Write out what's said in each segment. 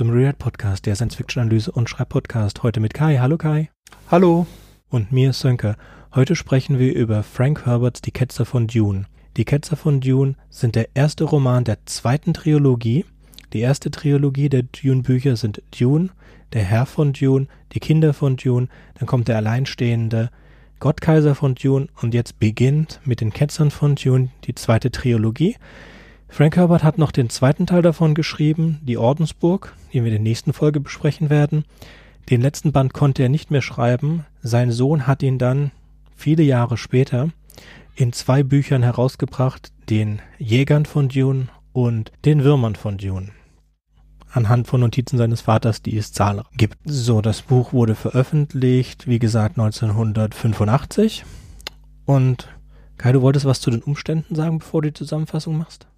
zum Reread Podcast, der Science-Fiction-Analyse und Schreibpodcast. Heute mit Kai. Hallo Kai. Hallo. Und mir Sönke. Heute sprechen wir über Frank Herberts Die Ketzer von Dune. Die Ketzer von Dune sind der erste Roman der zweiten Trilogie. Die erste Trilogie der Dune-Bücher sind Dune, der Herr von Dune, die Kinder von Dune, dann kommt der alleinstehende Gottkaiser von Dune und jetzt beginnt mit den Ketzern von Dune die zweite Trilogie. Frank Herbert hat noch den zweiten Teil davon geschrieben, Die Ordensburg, den wir in der nächsten Folge besprechen werden. Den letzten Band konnte er nicht mehr schreiben. Sein Sohn hat ihn dann viele Jahre später in zwei Büchern herausgebracht, den Jägern von Dune und den Würmern von Dune. Anhand von Notizen seines Vaters, die es zahlreich gibt. So, das Buch wurde veröffentlicht, wie gesagt, 1985. Und Kai, du wolltest was zu den Umständen sagen, bevor du die Zusammenfassung machst?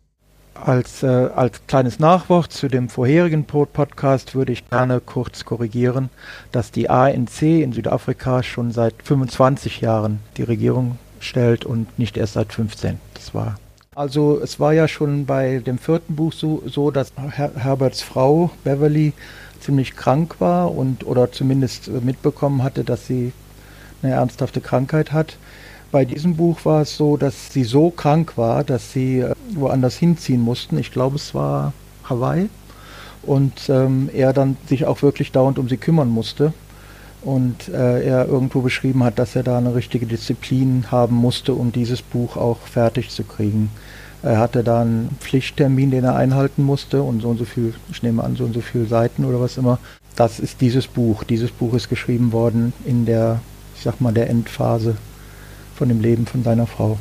Als, äh, als kleines Nachwort zu dem vorherigen Podcast würde ich gerne kurz korrigieren, dass die ANC in Südafrika schon seit 25 Jahren die Regierung stellt und nicht erst seit 15. Das war also es war ja schon bei dem vierten Buch so, so dass Her Herberts Frau Beverly ziemlich krank war und oder zumindest mitbekommen hatte, dass sie eine ernsthafte Krankheit hat. Bei diesem Buch war es so, dass sie so krank war, dass sie äh, woanders hinziehen mussten. Ich glaube, es war Hawaii. Und ähm, er dann sich auch wirklich dauernd um sie kümmern musste. Und äh, er irgendwo beschrieben hat, dass er da eine richtige Disziplin haben musste, um dieses Buch auch fertig zu kriegen. Er hatte da einen Pflichttermin, den er einhalten musste und so und so viel, ich nehme an, so und so viele Seiten oder was immer. Das ist dieses Buch. Dieses Buch ist geschrieben worden in der, ich sag mal, der Endphase von dem Leben von seiner Frau.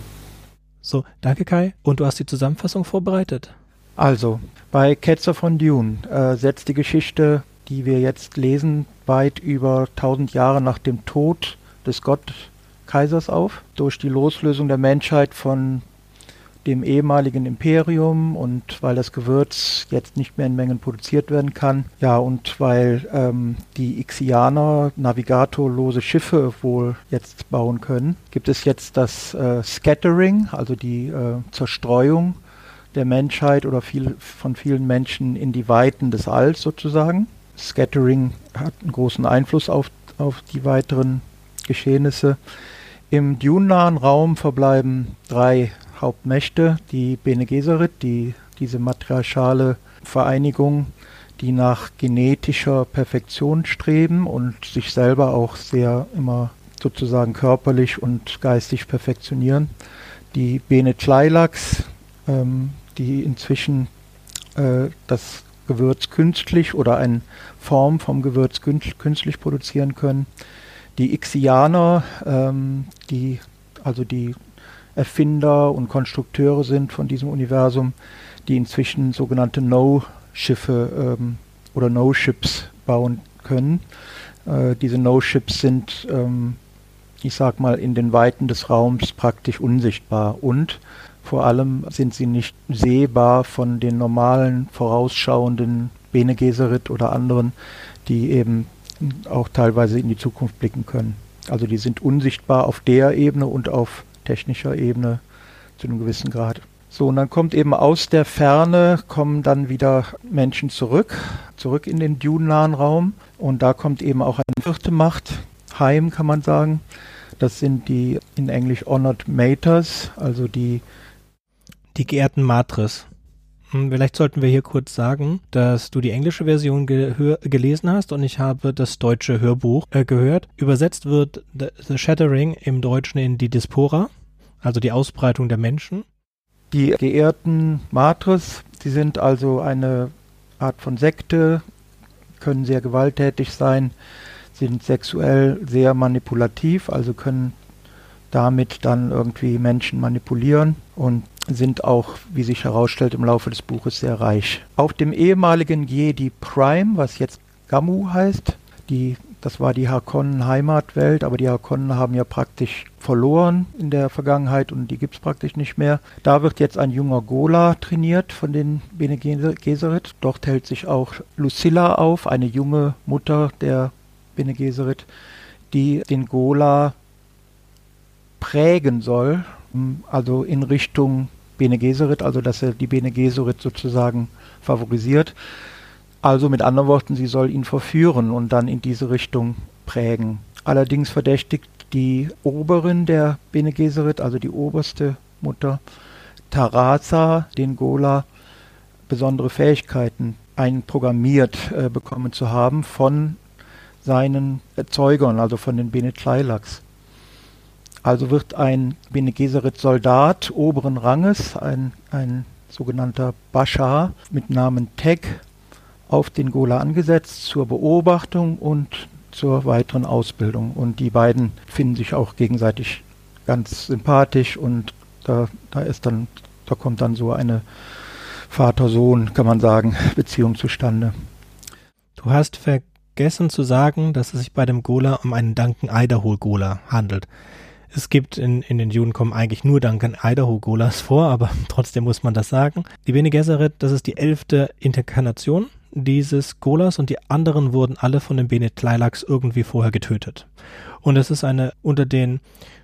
So, danke Kai. Und du hast die Zusammenfassung vorbereitet. Also, bei Ketzer von Dune äh, setzt die Geschichte, die wir jetzt lesen, weit über 1000 Jahre nach dem Tod des Gottkaisers auf. Durch die Loslösung der Menschheit von dem ehemaligen Imperium und weil das Gewürz jetzt nicht mehr in Mengen produziert werden kann. Ja, und weil ähm, die Ixianer navigatorlose Schiffe wohl jetzt bauen können, gibt es jetzt das äh, Scattering, also die äh, Zerstreuung der Menschheit oder viel, von vielen Menschen in die Weiten des Alls sozusagen. Scattering hat einen großen Einfluss auf, auf die weiteren Geschehnisse. Im Dune-nahen Raum verbleiben drei Hauptmächte, die Bene Gesserit, die, diese matriarchale Vereinigung, die nach genetischer Perfektion streben und sich selber auch sehr immer sozusagen körperlich und geistig perfektionieren. Die Bene Tleilax, ähm, die inzwischen äh, das Gewürz künstlich oder eine Form vom Gewürz künstlich produzieren können. Die Ixianer, ähm, die also die Erfinder und Konstrukteure sind von diesem Universum, die inzwischen sogenannte No-Schiffe ähm, oder No-Ships bauen können. Äh, diese No-Ships sind, ähm, ich sag mal, in den Weiten des Raums praktisch unsichtbar und vor allem sind sie nicht sehbar von den normalen vorausschauenden Bene Gesserit oder anderen, die eben auch teilweise in die Zukunft blicken können. Also die sind unsichtbar auf der Ebene und auf technischer Ebene zu einem gewissen Grad. So, und dann kommt eben aus der Ferne, kommen dann wieder Menschen zurück, zurück in den Dune-nahen Raum. Und da kommt eben auch eine vierte Macht heim, kann man sagen. Das sind die in Englisch Honored Maters, also die die geehrten Matres. Hm, vielleicht sollten wir hier kurz sagen, dass du die englische Version gelesen hast und ich habe das deutsche Hörbuch äh, gehört. Übersetzt wird The, Shattering im Deutschen in die Diaspora, also die Ausbreitung der Menschen. Die geehrten Matres, die sind also eine Art von Sekte, können sehr gewalttätig sein, sind sexuell sehr manipulativ, also können damit dann irgendwie Menschen manipulieren und sind auch, wie sich herausstellt, im Laufe des Buches sehr reich. Auf dem ehemaligen Jedi Prime, was jetzt Gamu heißt, die, das war die Harkonnen Heimatwelt, aber die Harkonnen haben ja praktisch verloren in der Vergangenheit und die gibt es praktisch nicht mehr. Da wird jetzt ein junger Gola trainiert von den Bene Gesserit. Dort hält sich auch Lucilla auf, eine junge Mutter der Bene Gesserit, die den Gola prägen soll, also in Richtung Bene Gesserit, also dass er die Bene Gesserit sozusagen favorisiert. Also mit anderen Worten, sie soll ihn verführen und dann in diese Richtung prägen. Allerdings verdächtigt die Oberin der Bene Gesserit, also die oberste Mutter, Tarasa, den Gola, besondere Fähigkeiten einprogrammiert äh, bekommen zu haben von seinen Erzeugern, also von den Bene Tleilax. Also wird ein Bene Gesserit Soldat oberen Ranges, ein, ein sogenannter Bashar mit Namen Teg, auf den Gola angesetzt zur Beobachtung und zur weiteren Ausbildung. Und die beiden finden sich auch gegenseitig ganz sympathisch und da, da ist dann, da kommt dann so eine Vater-Sohn, kann man sagen, Beziehung zustande. Du hast vergessen zu sagen, dass es sich bei dem Gola um einen Duncan Idaho Gola handelt. Es gibt in, in den Juden kommen eigentlich nur Duncan Idaho Golas vor, aber trotzdem muss man das sagen. Die Bene Gesserit, das ist die elfte Interkarnation dieses Golas und die anderen wurden alle von den Bene Tleilax irgendwie vorher getötet. Und es ist eine, unter den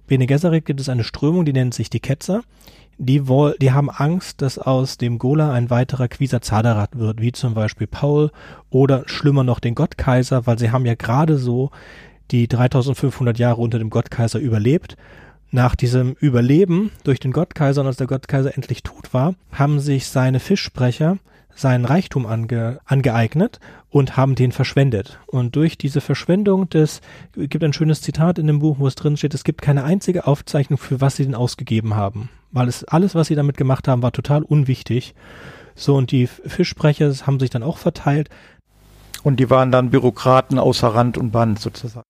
Bene Gesserit gibt es eine Strömung, die nennt sich die Ketzer. Die, woll, die haben Angst, dass aus dem Gola ein weiterer Quisa Zaderat wird, wie zum Beispiel Paul oder schlimmer noch den Gottkaiser, weil sie haben ja gerade so die 3500 Jahre unter dem Gottkaiser überlebt. Nach diesem Überleben durch den Gottkaiser und als der Gottkaiser endlich tot war, haben sich seine Fischsprecher seinen Reichtum ange, angeeignet und haben den verschwendet. Und durch diese Verschwendung des, gibt ein schönes Zitat in dem Buch, wo es drin steht, es gibt keine einzige Aufzeichnung, für was sie denn ausgegeben haben. Weil es, alles, was sie damit gemacht haben, war total unwichtig. So, und die Fischsprecher haben sich dann auch verteilt. Und die waren dann Bürokraten außer Rand und Band sozusagen.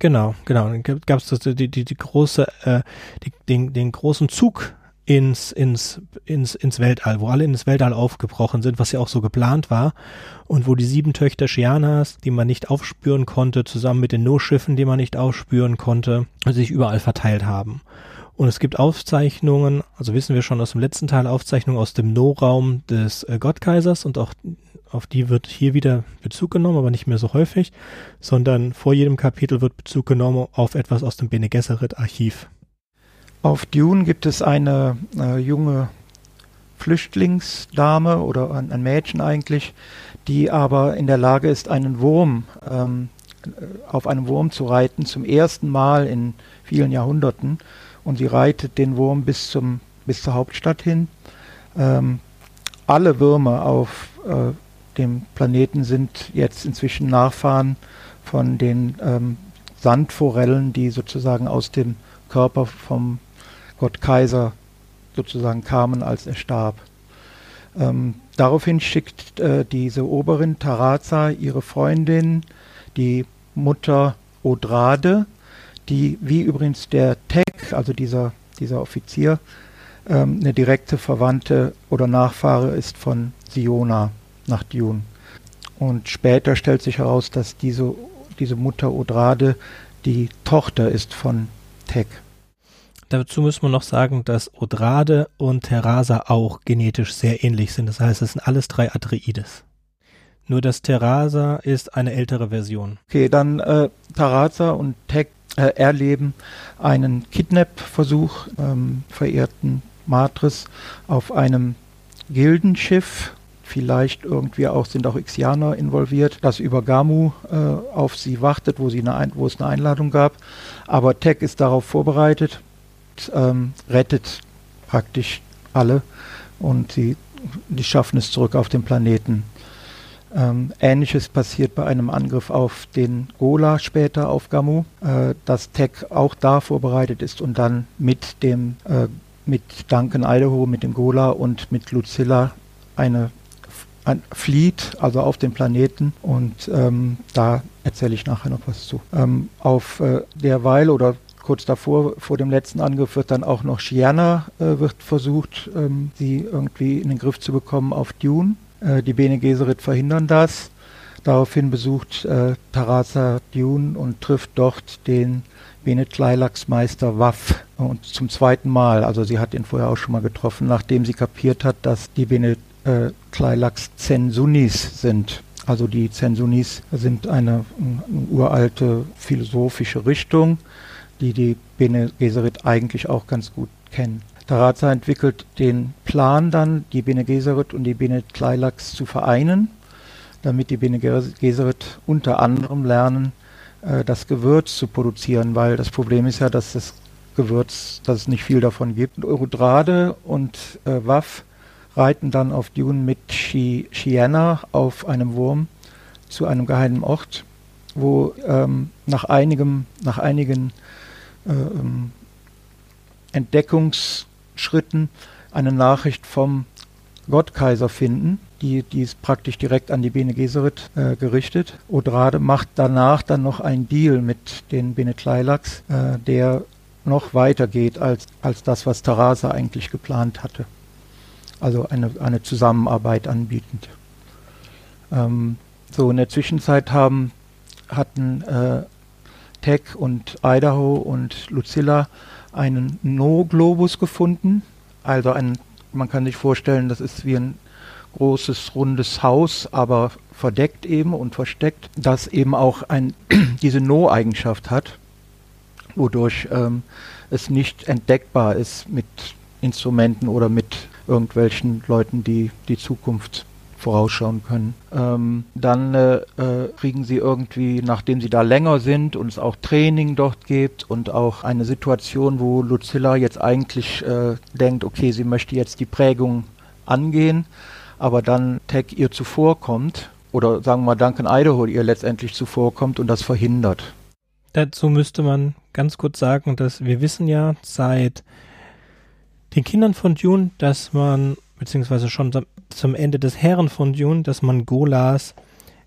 Genau, genau. Dann gab es die, die, die große, äh, die, den, den großen Zug ins, ins, ins, ins Weltall, wo alle ins Weltall aufgebrochen sind, was ja auch so geplant war, und wo die sieben Töchter Shianas, die man nicht aufspüren konnte, zusammen mit den No-Schiffen, die man nicht aufspüren konnte, sich überall verteilt haben. Und es gibt Aufzeichnungen, also wissen wir schon aus dem letzten Teil, Aufzeichnungen aus dem No-Raum des äh, Gottkaisers und auch auf die wird hier wieder Bezug genommen, aber nicht mehr so häufig, sondern vor jedem Kapitel wird Bezug genommen auf etwas aus dem Bene Gesserit Archiv. Auf Dune gibt es eine äh, junge Flüchtlingsdame oder ein, ein, Mädchen eigentlich, die aber in der Lage ist, einen Wurm ähm, auf einem Wurm zu reiten, zum ersten Mal in vielen Jahrhunderten. Und sie reitet den Wurm bis, zum, bis zur Hauptstadt hin. Ähm, alle Würmer auf äh, dem Planeten sind jetzt inzwischen Nachfahren von den ähm, Sandforellen, die sozusagen aus dem Körper vom Gott Kaiser sozusagen kamen, als er starb. Ähm, daraufhin schickt äh, diese Oberin Taraza ihre Freundin, die Mutter Odrade, die wie übrigens der Tek, also dieser, dieser Offizier, ähm, eine direkte Verwandte oder Nachfahre ist von Siona nach Dune. Und später stellt sich heraus, dass diese, diese Mutter Odrade die Tochter ist von Tek. Dazu müssen wir noch sagen, dass Odrade und Terrasa auch genetisch sehr ähnlich sind. Das heißt, es sind alles drei Atreides. Nur das Terrasa ist eine ältere Version. Okay, dann äh, Tarasa und Tech äh, erleben einen Kidnap-Versuch, ähm, verehrten Matris, auf einem Gildenschiff. Vielleicht irgendwie auch sind auch Ixianer involviert, das über Gamu äh, auf sie wartet, wo, sie eine wo es eine Einladung gab. Aber Tech ist darauf vorbereitet ähm, rettet praktisch alle und sie die schaffen es zurück auf den Planeten. Ähm, Ähnliches passiert bei einem Angriff auf den Gola später auf Gamu, äh, dass Tech auch da vorbereitet ist und dann mit dem äh, mit Duncan Idaho, mit dem Gola und mit Lucilla eine ein flieht, also auf dem Planeten und ähm, da erzähle ich nachher noch was zu. Ähm, auf äh, derweil oder kurz davor, vor dem letzten Angriff, wird dann auch noch Shiana äh, wird versucht, ähm, sie irgendwie in den Griff zu bekommen auf Dune. Äh, die Bene Gesserit verhindern das. Daraufhin besucht äh, Tarasa Dune und trifft dort den Bene Tleilax Meister Waff und zum zweiten Mal. Also sie hat ihn vorher auch schon mal getroffen, nachdem sie kapiert hat, dass die Bene äh, Tleilax Zensunis sind. Also die Zensunis sind eine, eine uralte philosophische Richtung, die die Bene Gesserit eigentlich auch ganz gut kennen. Taraza entwickelt den Plan dann, die Bene Gesserit und die Bene Tleilax zu vereinen. damit die Bene Gesserit unter anderem lernen, äh, das Gewürz zu produzieren, weil das Problem ist ja, dass das Gewürz, dass es nicht viel davon gibt. Urudrade und äh, Waff reiten dann auf Dune mit Shiana auf einem Wurm zu einem geheimen Ort, wo ähm, nach, einigem, nach einigen äh, ähm, Entdeckungsschritten eine Nachricht vom Gottkaiser finden, die, die ist praktisch direkt an die Bene Gesserit äh, gerichtet. Odrade macht danach dann noch einen Deal mit den Bene Tleilax, äh, der noch weiter geht als, als das, was Tarasa eigentlich geplant hatte. Also eine, eine Zusammenarbeit anbietend. Ähm, so in der Zwischenzeit haben, hatten äh, Tech und Idaho und Lucilla einen No-Globus gefunden. Also ein, man kann sich vorstellen, das ist wie ein großes rundes Haus, aber verdeckt eben und versteckt, das eben auch ein, diese No-Eigenschaft hat, wodurch ähm, es nicht entdeckbar ist mit Instrumenten oder mit irgendwelchen Leuten, die die Zukunft vorausschauen können. Ähm, dann äh, äh, kriegen sie irgendwie, nachdem sie da länger sind und es auch Training dort gibt und auch eine Situation, wo Lucilla jetzt eigentlich äh, denkt, okay, sie möchte jetzt die Prägung angehen, aber dann Tech ihr zuvorkommt oder sagen wir mal Duncan Idaho ihr letztendlich zuvorkommt und das verhindert. Dazu müsste man ganz kurz sagen, dass wir wissen ja seit den Kindern von Dune, dass man, beziehungsweise schon zum Ende des Herren von Dune, dass man Golas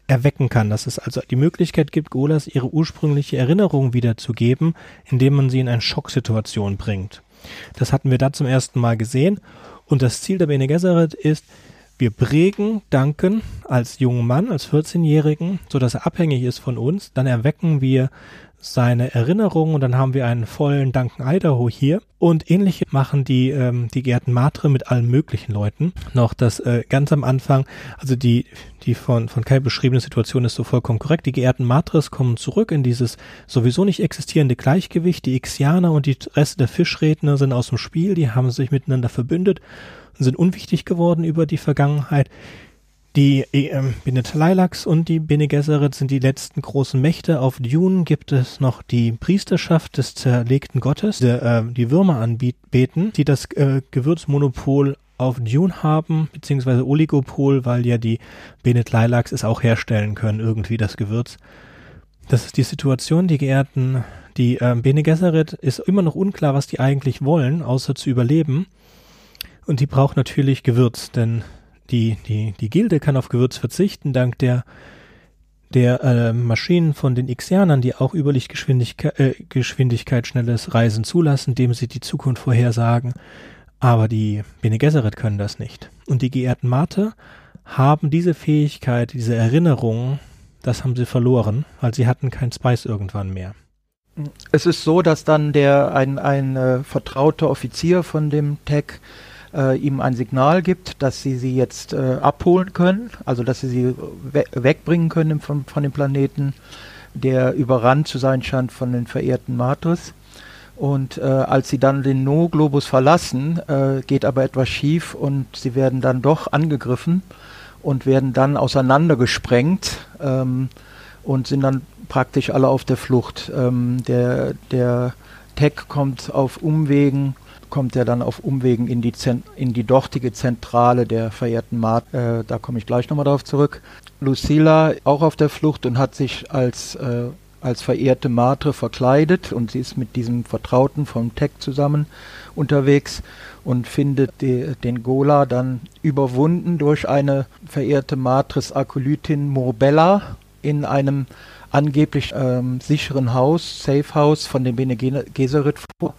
erwecken kann, dass es also die Möglichkeit gibt, Golas ihre ursprüngliche Erinnerung wiederzugeben, indem man sie in eine Schocksituation bringt. Das hatten wir da zum ersten Mal gesehen. Und das Ziel der Bene Gesserit ist, wir prägen Duncan als jungen Mann, als 14-Jährigen, so dass er abhängig ist von uns, dann erwecken wir seine Erinnerungen und dann haben wir einen vollen Duncan Idaho hier. Und ähnliche machen die, ähm, die Gärten Matre mit allen möglichen Leuten. Noch das äh, ganz am Anfang, also die, die von, von Kai beschriebene Situation ist so vollkommen korrekt. Die geehrten Matres kommen zurück in dieses sowieso nicht existierende Gleichgewicht. Die Ixianer und die Reste der Fischredner sind aus dem Spiel, die haben sich miteinander verbündet und sind unwichtig geworden über die Vergangenheit. Die ähm, Bene Tleilax und die Bene Gesserit sind die letzten großen Mächte. Auf Dune gibt es noch die Priesterschaft des zerlegten Gottes, die, äh, die Würmer anbeten, die das äh, Gewürzmonopol auf Dune haben, beziehungsweise Oligopol, weil ja die Bene Tleilax es auch herstellen können, irgendwie das Gewürz. Das ist die Situation, die geehrten, die äh, Bene Gesserit ist immer noch unklar, was die eigentlich wollen, außer zu überleben. Und die braucht natürlich Gewürz, denn die, die, die Gilde kann auf Gewürz verzichten, dank der, der äh, Maschinen von den Ixianern, die auch über Lichtgeschwindigkeit äh, Geschwindigkeit schnelles Reisen zulassen, indem sie die Zukunft vorhersagen. Aber die Bene Gesserit können das nicht. Und die geehrten Mate haben diese Fähigkeit, diese Erinnerung, das haben sie verloren, weil sie hatten kein Spice irgendwann mehr. Es ist so, dass dann der ein, ein äh, vertrauter Offizier von dem Tech äh, ihm ein Signal gibt, dass sie sie jetzt äh, abholen können, also dass sie sie we wegbringen können von, von dem Planeten, der überrannt zu sein scheint von den verehrten Matris. Und äh, als sie dann den No-Globus verlassen, äh, geht aber etwas schief und sie werden dann doch angegriffen und werden dann auseinandergesprengt ähm, und sind dann praktisch alle auf der Flucht. Ähm, der, der Tech kommt auf Umwegen kommt er dann auf Umwegen in die, Zent in die dortige Zentrale der verehrten Mart. Äh, da komme ich gleich nochmal darauf zurück. Lucilla auch auf der Flucht und hat sich als, äh, als verehrte Matre verkleidet und sie ist mit diesem Vertrauten vom Tech zusammen unterwegs und findet die, den Gola dann überwunden durch eine verehrte Matris Akolytin Morbella in einem angeblich ähm, sicheren Haus, Safe House von dem Bene Gesserit vor.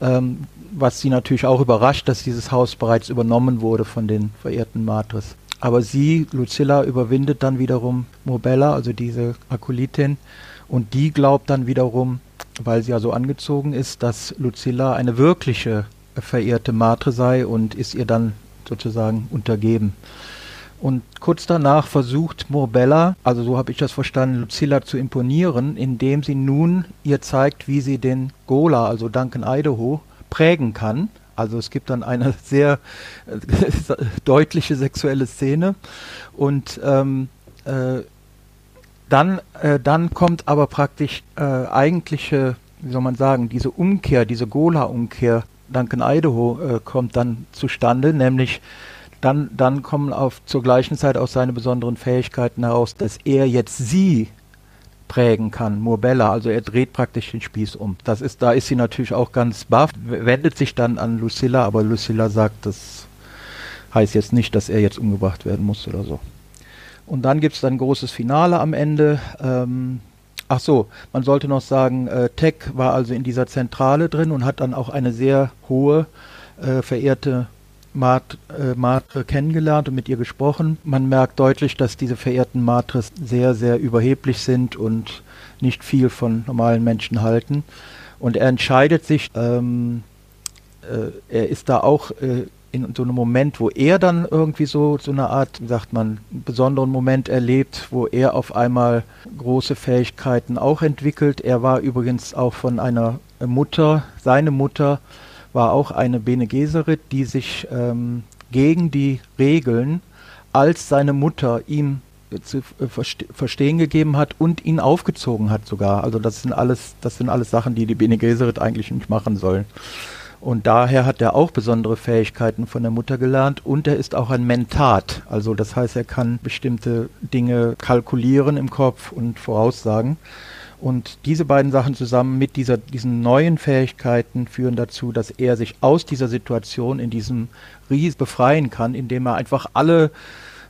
Ähm, was sie natürlich auch überrascht, dass dieses Haus bereits übernommen wurde von den verehrten Matris. Aber sie, Lucilla, überwindet dann wiederum Mobella, also diese Akolytin, und die glaubt dann wiederum, weil sie ja so angezogen ist, dass Lucilla eine wirkliche verehrte Matre sei und ist ihr dann sozusagen untergeben. Und kurz danach versucht Morbella, also so habe ich das verstanden, Lucilla zu imponieren, indem sie nun ihr zeigt, wie sie den Gola, also Duncan Idaho, prägen kann. Also es gibt dann eine sehr äh, deutliche sexuelle Szene und ähm, äh, dann, äh, dann kommt aber praktisch äh, eigentliche, wie soll man sagen, diese Umkehr, diese Gola-Umkehr, Duncan Idaho äh, kommt dann zustande, nämlich dann, dann kommen auf zur gleichen Zeit auch seine besonderen Fähigkeiten heraus, dass er jetzt sie prägen kann, Murbella, also er dreht praktisch den Spieß um. Das ist, da ist sie natürlich auch ganz baff, wendet sich dann an Lucilla, aber Lucilla sagt, das heißt jetzt nicht, dass er jetzt umgebracht werden muss oder so. Und dann gibt es ein großes Finale am Ende. Ähm, ach so, man sollte noch sagen, äh, Tech war also in dieser Zentrale drin und hat dann auch eine sehr hohe, äh, verehrte Mart, äh, Matre kennengelernt und mit ihr gesprochen. Man merkt deutlich, dass diese verehrten Matres sehr, sehr überheblich sind und nicht viel von normalen Menschen halten. Und er entscheidet sich, ähm, äh, er ist da auch äh, in so einem Moment, wo er dann irgendwie so, so eine Art, sagt man, besonderen Moment erlebt, wo er auf einmal große Fähigkeiten auch entwickelt. Er war übrigens auch von einer Mutter, seine Mutter war auch eine Bene Gesserit, die sich ähm, gegen die Regeln, als seine Mutter ihm zu äh, verste verstehen gegeben hat und ihn aufgezogen hat sogar. Also das sind alles, das sind alles Sachen, die die Bene Gesserit eigentlich nicht machen sollen. Und daher hat er auch besondere Fähigkeiten von der Mutter gelernt und er ist auch ein Mentat. Also das heißt, er kann bestimmte Dinge kalkulieren im Kopf und voraussagen. Und diese beiden Sachen zusammen mit dieser, diesen neuen Fähigkeiten führen dazu, dass er sich aus dieser Situation in diesem Ries befreien kann, indem er einfach alle,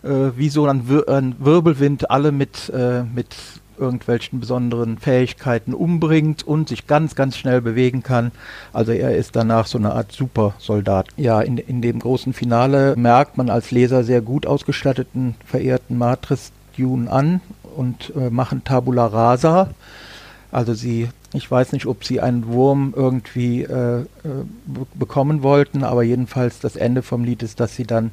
äh, wie so ein, Wir ein Wirbelwind, alle mit, äh, mit irgendwelchen besonderen Fähigkeiten umbringt und sich ganz, ganz schnell bewegen kann. Also er ist danach so eine Art Supersoldat. Ja, in, in dem großen Finale merkt man als Leser sehr gut ausgestatteten, verehrten Matris Dune an und äh, machen Tabula Rasa. Also sie, ich weiß nicht, ob sie einen Wurm irgendwie äh, äh, bekommen wollten, aber jedenfalls das Ende vom Lied ist, dass sie dann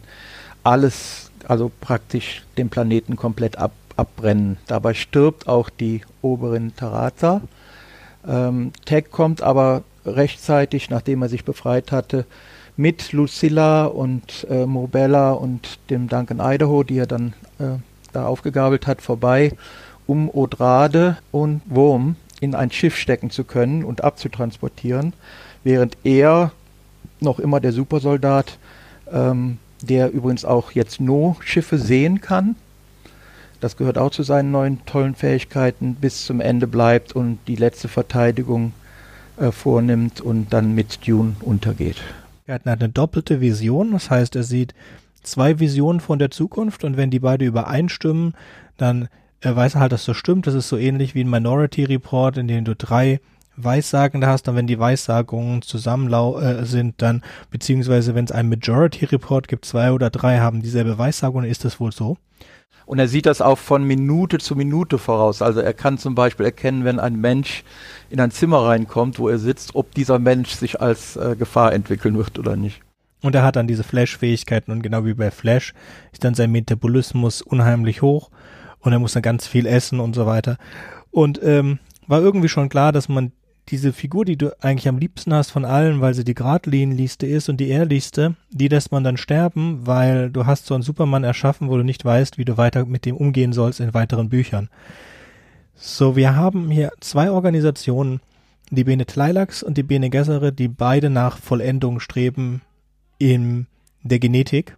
alles, also praktisch den Planeten komplett ab, abbrennen. Dabei stirbt auch die Oberin Taraza. Ähm, Tech kommt aber rechtzeitig, nachdem er sich befreit hatte, mit Lucilla und äh, Mobella und dem Duncan Idaho, die er dann äh, da aufgegabelt hat, vorbei, um Odrade und Wurm in ein Schiff stecken zu können und abzutransportieren, während er, noch immer der Supersoldat, ähm, der übrigens auch jetzt No-Schiffe sehen kann, das gehört auch zu seinen neuen tollen Fähigkeiten, bis zum Ende bleibt und die letzte Verteidigung äh, vornimmt und dann mit Dune untergeht. Er hat eine doppelte Vision, das heißt, er sieht zwei Visionen von der Zukunft und wenn die beide übereinstimmen, dann er weiß halt, dass das stimmt. Das ist so ähnlich wie ein Minority Report, in dem du drei Weissagende hast, und wenn die Weissagungen zusammen äh, sind, dann, beziehungsweise wenn es einen Majority Report gibt, zwei oder drei haben dieselbe Weissagung, ist das wohl so. Und er sieht das auch von Minute zu Minute voraus. Also er kann zum Beispiel erkennen, wenn ein Mensch in ein Zimmer reinkommt, wo er sitzt, ob dieser Mensch sich als äh, Gefahr entwickeln wird oder nicht. Und er hat dann diese Flash-Fähigkeiten und genau wie bei Flash ist dann sein Metabolismus unheimlich hoch und er muss dann ganz viel essen und so weiter. Und ähm, war irgendwie schon klar, dass man diese Figur, die du eigentlich am liebsten hast von allen, weil sie die geradlinigste ist und die ehrlichste, die lässt man dann sterben, weil du hast so einen Superman erschaffen, wo du nicht weißt, wie du weiter mit dem umgehen sollst in weiteren Büchern. So, wir haben hier zwei Organisationen, die Bene Tleilax und die Bene Gesserit, die beide nach Vollendung streben in der Genetik.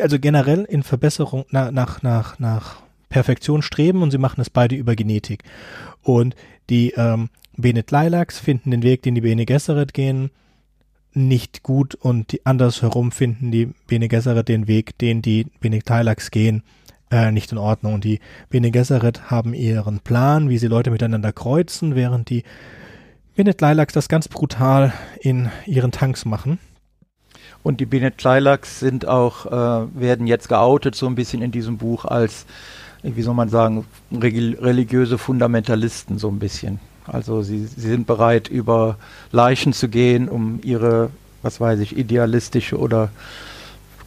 Also generell in Verbesserung, nach, nach, nach, nach Perfektion streben und sie machen es beide über Genetik. Und die ähm, Bene Lilacs finden den Weg, den die Bene Gesserit gehen, nicht gut und die andersherum finden die Bene Gesserit den Weg, den die Bene Lilacs gehen, äh, nicht in Ordnung. Und die Bene Gesserit haben ihren Plan, wie sie Leute miteinander kreuzen, während die Bene Lilacs das ganz brutal in ihren Tanks machen. Und die Bene Lilacs sind auch, äh, werden jetzt geoutet so ein bisschen in diesem Buch als, wie soll man sagen, religiöse Fundamentalisten so ein bisschen. Also sie, sie sind bereit, über Leichen zu gehen, um ihre, was weiß ich, idealistische oder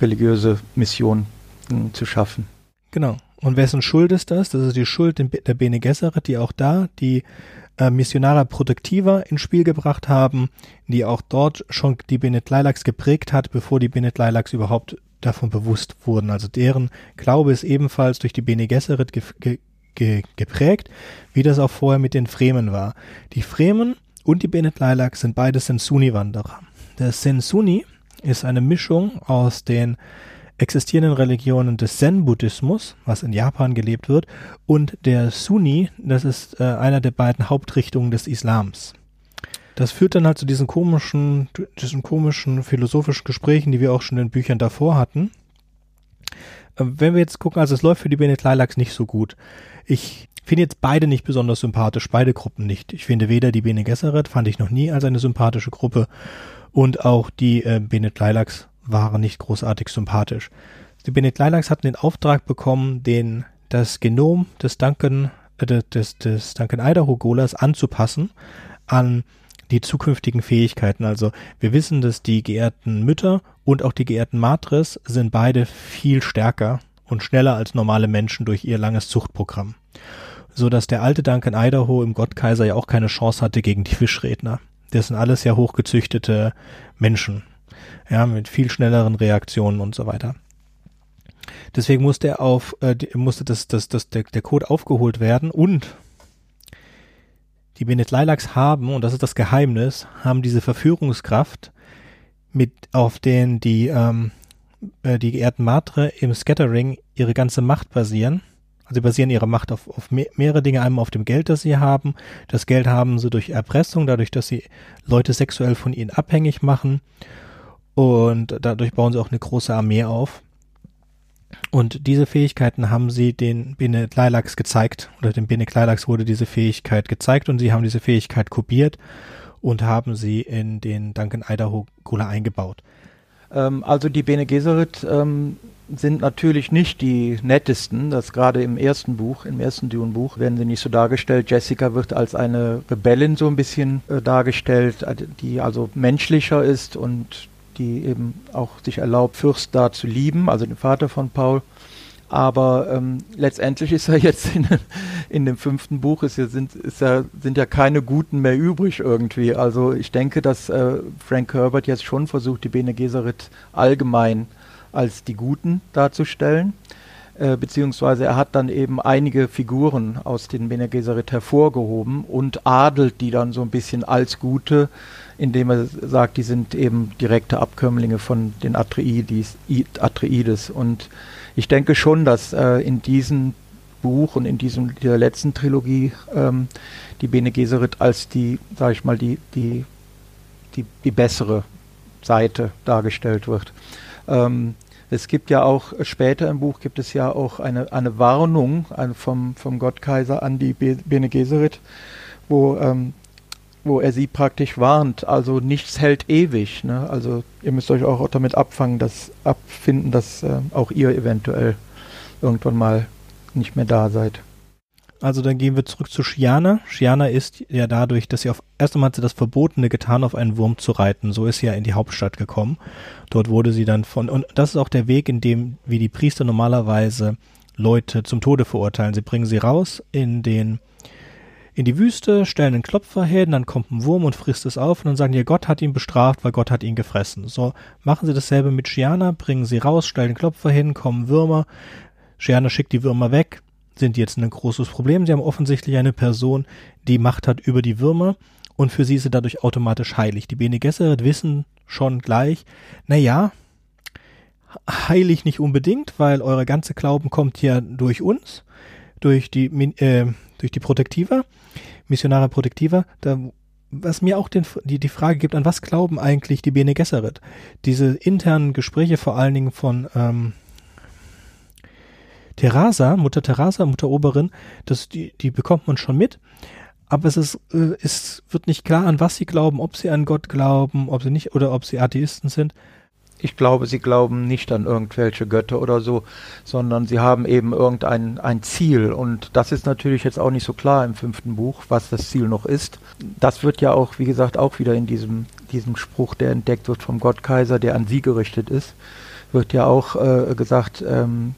religiöse Mission hm, zu schaffen. Genau. Und wessen Schuld ist das? Das ist die Schuld der Bene Gesserit, die auch da die äh, Missionara Protectiva ins Spiel gebracht haben, die auch dort schon die Benet Lilacs geprägt hat, bevor die Benet Lilacs überhaupt davon bewusst wurden. Also deren Glaube ist ebenfalls durch die Bene Gesserit ge ge ge geprägt, wie das auch vorher mit den Fremen war. Die Fremen und die Benet Lailak sind beide Sensuni-Wanderer. Der Sensuni ist eine Mischung aus den existierenden Religionen des Zen-Buddhismus, was in Japan gelebt wird, und der Sunni, das ist äh, einer der beiden Hauptrichtungen des Islams. Das führt dann halt zu diesen komischen, diesen komischen philosophischen Gesprächen, die wir auch schon in Büchern davor hatten. Äh, wenn wir jetzt gucken, also es läuft für die Bene Lilacs nicht so gut. Ich finde jetzt beide nicht besonders sympathisch, beide Gruppen nicht. Ich finde weder die Bene Gesserit, fand ich noch nie als eine sympathische Gruppe, und auch die äh, Bene Lilacs waren nicht großartig sympathisch. Die Bene Lilacs hatten den Auftrag bekommen, den, das Genom des Duncan, äh, des, des Duncan Idaho Golas anzupassen an die zukünftigen Fähigkeiten. Also wir wissen, dass die geehrten Mütter und auch die geehrten Matres sind beide viel stärker und schneller als normale Menschen durch ihr langes Zuchtprogramm. So dass der alte Duncan Idaho im Gottkaiser ja auch keine Chance hatte gegen die Fischredner. Das sind alles ja hochgezüchtete Menschen. Ja, mit viel schnelleren Reaktionen und so weiter. Deswegen musste er auf, äh, musste das, das, das, der, der Code aufgeholt werden und die Bene Lilacs haben, und das ist das Geheimnis, haben diese Verführungskraft, mit auf den die, ähm, äh, die geehrten Matre im Scattering ihre ganze Macht basieren. Also sie basieren ihre Macht auf, auf me mehrere Dinge, einmal auf dem Geld, das sie haben. Das Geld haben sie durch Erpressung, dadurch, dass sie Leute sexuell von ihnen abhängig machen. Und dadurch bauen sie auch eine große Armee auf. Und diese Fähigkeiten haben sie den Bene Lilacs gezeigt, oder dem Bene Lilacs wurde diese Fähigkeit gezeigt und sie haben diese Fähigkeit kopiert und haben sie in den Duncan Idaho Cola eingebaut. Ähm, also die Bene Gesserit ähm, sind natürlich nicht die nettesten, das gerade im ersten Buch, im ersten Dune-Buch werden sie nicht so dargestellt. Jessica wird als eine Rebellin so ein bisschen äh, dargestellt, die also menschlicher ist und die eben auch sich erlaubt, Fürst da zu lieben, also den Vater von Paul. Aber ähm, letztendlich ist er jetzt in, in dem fünften Buch, ist ja, sind, ist ja, sind ja keine Guten mehr übrig irgendwie. Also ich denke, dass äh, Frank Herbert jetzt schon versucht, die Bene Gesserit allgemein als die Guten darzustellen. Äh, beziehungsweise er hat dann eben einige Figuren aus den Bene Gesserit hervorgehoben und adelt die dann so ein bisschen als Gute indem er sagt, die sind eben direkte Abkömmlinge von den Atreides. Atreides. Und ich denke schon, dass äh, in diesem Buch und in diesem dieser letzten Trilogie ähm, die Bene Gesserit als die, sage ich mal, die, die, die, die bessere Seite dargestellt wird. Ähm, es gibt ja auch später im Buch gibt es ja auch eine, eine Warnung eine vom, vom Gottkaiser an die Bene Gesserit, wo ähm, wo er sie praktisch warnt. Also nichts hält ewig. Ne? Also ihr müsst euch auch damit abfangen, dass abfinden, dass äh, auch ihr eventuell irgendwann mal nicht mehr da seid. Also dann gehen wir zurück zu Shiana. Shiana ist ja dadurch, dass sie auf erst einmal hat sie das Verbotene getan, auf einen Wurm zu reiten. So ist sie ja in die Hauptstadt gekommen. Dort wurde sie dann von und das ist auch der Weg, in dem wie die Priester normalerweise Leute zum Tode verurteilen. Sie bringen sie raus in den in die Wüste, stellen einen Klopfer hin, dann kommt ein Wurm und frisst es auf und dann sagen die, Gott hat ihn bestraft, weil Gott hat ihn gefressen. So machen sie dasselbe mit Gianna, bringen sie raus, stellen den Klopfer hin, kommen Würmer, Gianna schickt die Würmer weg, sind jetzt ein großes Problem. Sie haben offensichtlich eine Person, die Macht hat über die Würmer und für sie ist sie dadurch automatisch heilig. Die Bene Gesserit wissen schon gleich, na ja, heilig nicht unbedingt, weil eure ganze Glauben kommt ja durch uns, durch die, äh, durch die Protektiva, Missionare Protektiva, da, was mir auch den, die, die Frage gibt, an was glauben eigentlich die Bene Gesserit? Diese internen Gespräche vor allen Dingen von ähm, Teresa, Mutter Teresa, Mutter Oberin, das, die, die bekommt man schon mit. Aber es ist, äh, es wird nicht klar, an was sie glauben, ob sie an Gott glauben, ob sie nicht, oder ob sie Atheisten sind. Ich glaube, sie glauben nicht an irgendwelche Götter oder so, sondern sie haben eben irgendein ein Ziel. Und das ist natürlich jetzt auch nicht so klar im fünften Buch, was das Ziel noch ist. Das wird ja auch, wie gesagt, auch wieder in diesem, diesem Spruch, der entdeckt wird vom Gottkaiser, der an sie gerichtet ist, wird ja auch äh, gesagt, ähm,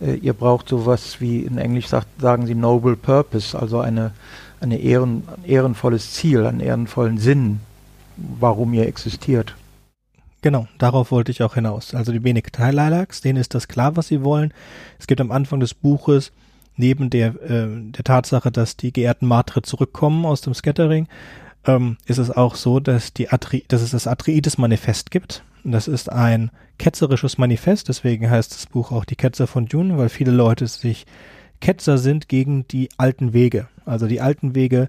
äh, ihr braucht sowas wie, in Englisch sagt, sagen sie Noble Purpose, also eine, eine ehren, ein ehrenvolles Ziel, einen ehrenvollen Sinn, warum ihr existiert. Genau, darauf wollte ich auch hinaus. Also die Bene Lilacs, denen ist das klar, was sie wollen. Es gibt am Anfang des Buches neben der, äh, der Tatsache, dass die geehrten Matre zurückkommen aus dem Scattering, ähm, ist es auch so, dass, die Atri dass es das Atreides-Manifest gibt. Das ist ein ketzerisches Manifest, deswegen heißt das Buch auch Die Ketzer von Dune, weil viele Leute sich Ketzer sind gegen die alten Wege. Also die alten Wege,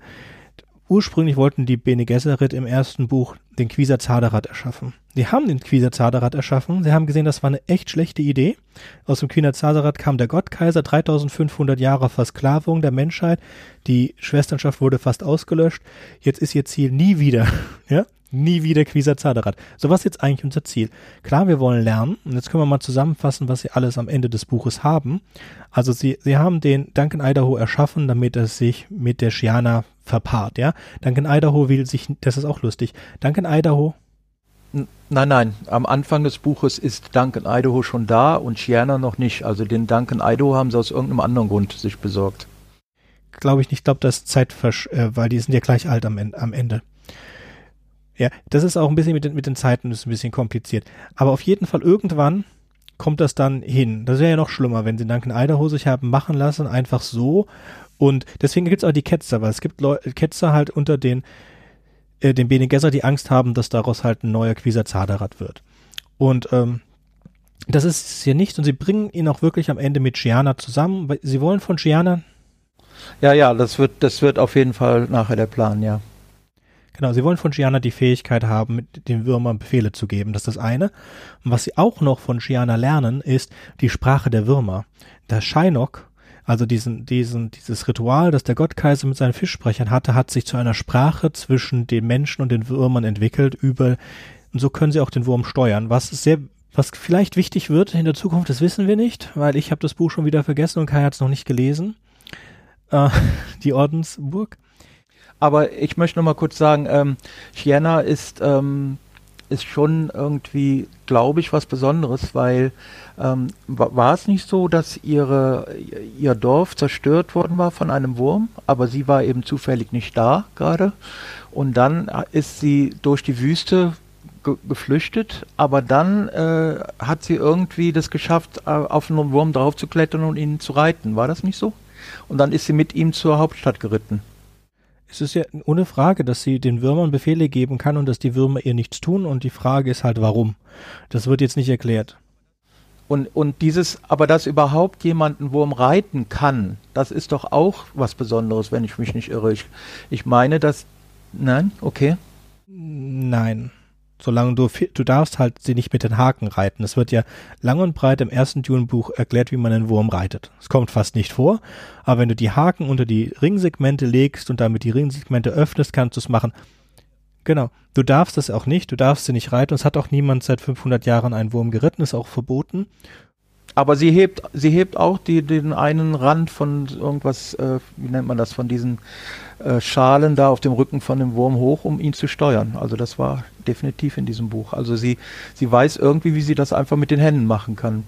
ursprünglich wollten die Bene Gesserit im ersten Buch den Quisa Zaderat erschaffen. Sie haben den Quisa Zaderat erschaffen. Sie haben gesehen, das war eine echt schlechte Idee. Aus dem Quisa Zaderat kam der Gottkaiser, 3500 Jahre Versklavung der Menschheit. Die Schwesternschaft wurde fast ausgelöscht. Jetzt ist ihr Ziel nie wieder, ja, nie wieder Quisa Zaderat. So was ist jetzt eigentlich unser Ziel? Klar, wir wollen lernen. Und jetzt können wir mal zusammenfassen, was sie alles am Ende des Buches haben. Also sie, sie haben den Duncan Idaho erschaffen, damit er sich mit der Shiana verpaart, ja. Duncan Idaho will sich, das ist auch lustig. Duncan Idaho Nein, nein. Am Anfang des Buches ist Duncan Idaho schon da und Shiana noch nicht. Also den Duncan Idaho haben sie aus irgendeinem anderen Grund sich besorgt. Glaube ich nicht. Ich glaube, das ist Zeitversch, äh, weil die sind ja gleich alt am, am Ende. Ja, das ist auch ein bisschen mit den, mit den Zeiten ist ein bisschen kompliziert. Aber auf jeden Fall irgendwann kommt das dann hin. Das wäre ja noch schlimmer, wenn sie Duncan Idaho sich haben machen lassen, einfach so. Und deswegen gibt es auch die Ketzer, weil es gibt Leu Ketzer halt unter den äh, den Bene Gesser, die Angst haben, dass daraus halt ein neuer Quisa Zaderat wird. Und ähm, das ist es hier nicht und sie bringen ihn auch wirklich am Ende mit Gianna zusammen. Sie wollen von Gianna. Ja, ja, das wird, das wird auf jeden Fall nachher der Plan, ja. Genau, sie wollen von Gianna die Fähigkeit haben, mit den Würmern Befehle zu geben. Das ist das eine. Und was sie auch noch von Gianna lernen, ist die Sprache der Würmer. Der Shinok also diesen, diesen, dieses Ritual, das der Gottkaiser mit seinen Fischsprechern hatte, hat sich zu einer Sprache zwischen den Menschen und den Würmern entwickelt über, und so können sie auch den Wurm steuern, was sehr, was vielleicht wichtig wird in der Zukunft, das wissen wir nicht, weil ich habe das Buch schon wieder vergessen und Kai hat es noch nicht gelesen. Äh, die Ordensburg. Aber ich möchte noch mal kurz sagen, ähm, Siena ist ähm, ist schon irgendwie, glaube ich, was Besonderes, weil ähm, war es nicht so, dass ihre, ihr Dorf zerstört worden war von einem Wurm, aber sie war eben zufällig nicht da gerade. Und dann ist sie durch die Wüste ge geflüchtet, aber dann äh, hat sie irgendwie das geschafft, äh, auf einen Wurm draufzuklettern und ihn zu reiten. War das nicht so? Und dann ist sie mit ihm zur Hauptstadt geritten es ist ja ohne Frage, dass sie den Würmern Befehle geben kann und dass die Würmer ihr nichts tun und die Frage ist halt, warum. Das wird jetzt nicht erklärt. Und, und dieses, aber dass überhaupt jemand einen Wurm reiten kann, das ist doch auch was Besonderes, wenn ich mich nicht irre. Ich, ich meine, dass, nein, okay. Nein. Solange du, du darfst halt sie nicht mit den Haken reiten. Es wird ja lang und breit im ersten Dune-Buch erklärt, wie man einen Wurm reitet. Es kommt fast nicht vor, aber wenn du die Haken unter die Ringsegmente legst und damit die Ringsegmente öffnest, kannst du es machen. Genau. Du darfst es auch nicht, du darfst sie nicht reiten. Es hat auch niemand seit 500 Jahren einen Wurm geritten, ist auch verboten. Aber sie hebt, sie hebt auch die, den einen Rand von irgendwas, äh, wie nennt man das, von diesen äh, Schalen da auf dem Rücken von dem Wurm hoch, um ihn zu steuern. Also das war definitiv in diesem Buch. Also sie, sie weiß irgendwie, wie sie das einfach mit den Händen machen kann.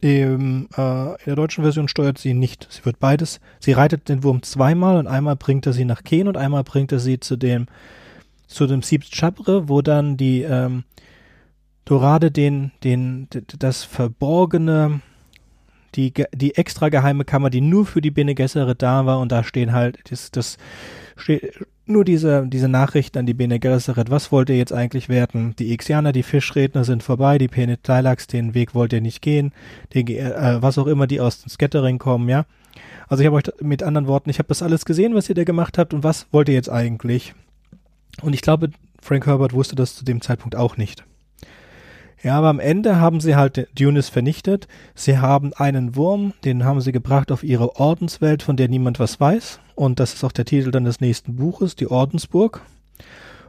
Im, äh, in der deutschen Version steuert sie nicht. Sie wird beides. Sie reitet den Wurm zweimal und einmal bringt er sie nach Ken und einmal bringt er sie zu dem zu dem Sieb Chabre, wo dann die ähm, Dorade den, den, das verborgene, die, die extra geheime Kammer, die nur für die Bene Gesserit da war und da stehen halt, das, das steht nur diese, diese Nachrichten an die Bene Gesserit, was wollt ihr jetzt eigentlich werden? Die Ixianer, die Fischredner sind vorbei, die Penetailax, den Weg wollt ihr nicht gehen, den, äh, was auch immer, die aus dem Scattering kommen, ja. Also ich habe euch mit anderen Worten, ich habe das alles gesehen, was ihr da gemacht habt und was wollt ihr jetzt eigentlich? Und ich glaube, Frank Herbert wusste das zu dem Zeitpunkt auch nicht. Ja, aber am Ende haben sie halt Dunis vernichtet. Sie haben einen Wurm, den haben sie gebracht auf ihre Ordenswelt, von der niemand was weiß. Und das ist auch der Titel dann des nächsten Buches, die Ordensburg.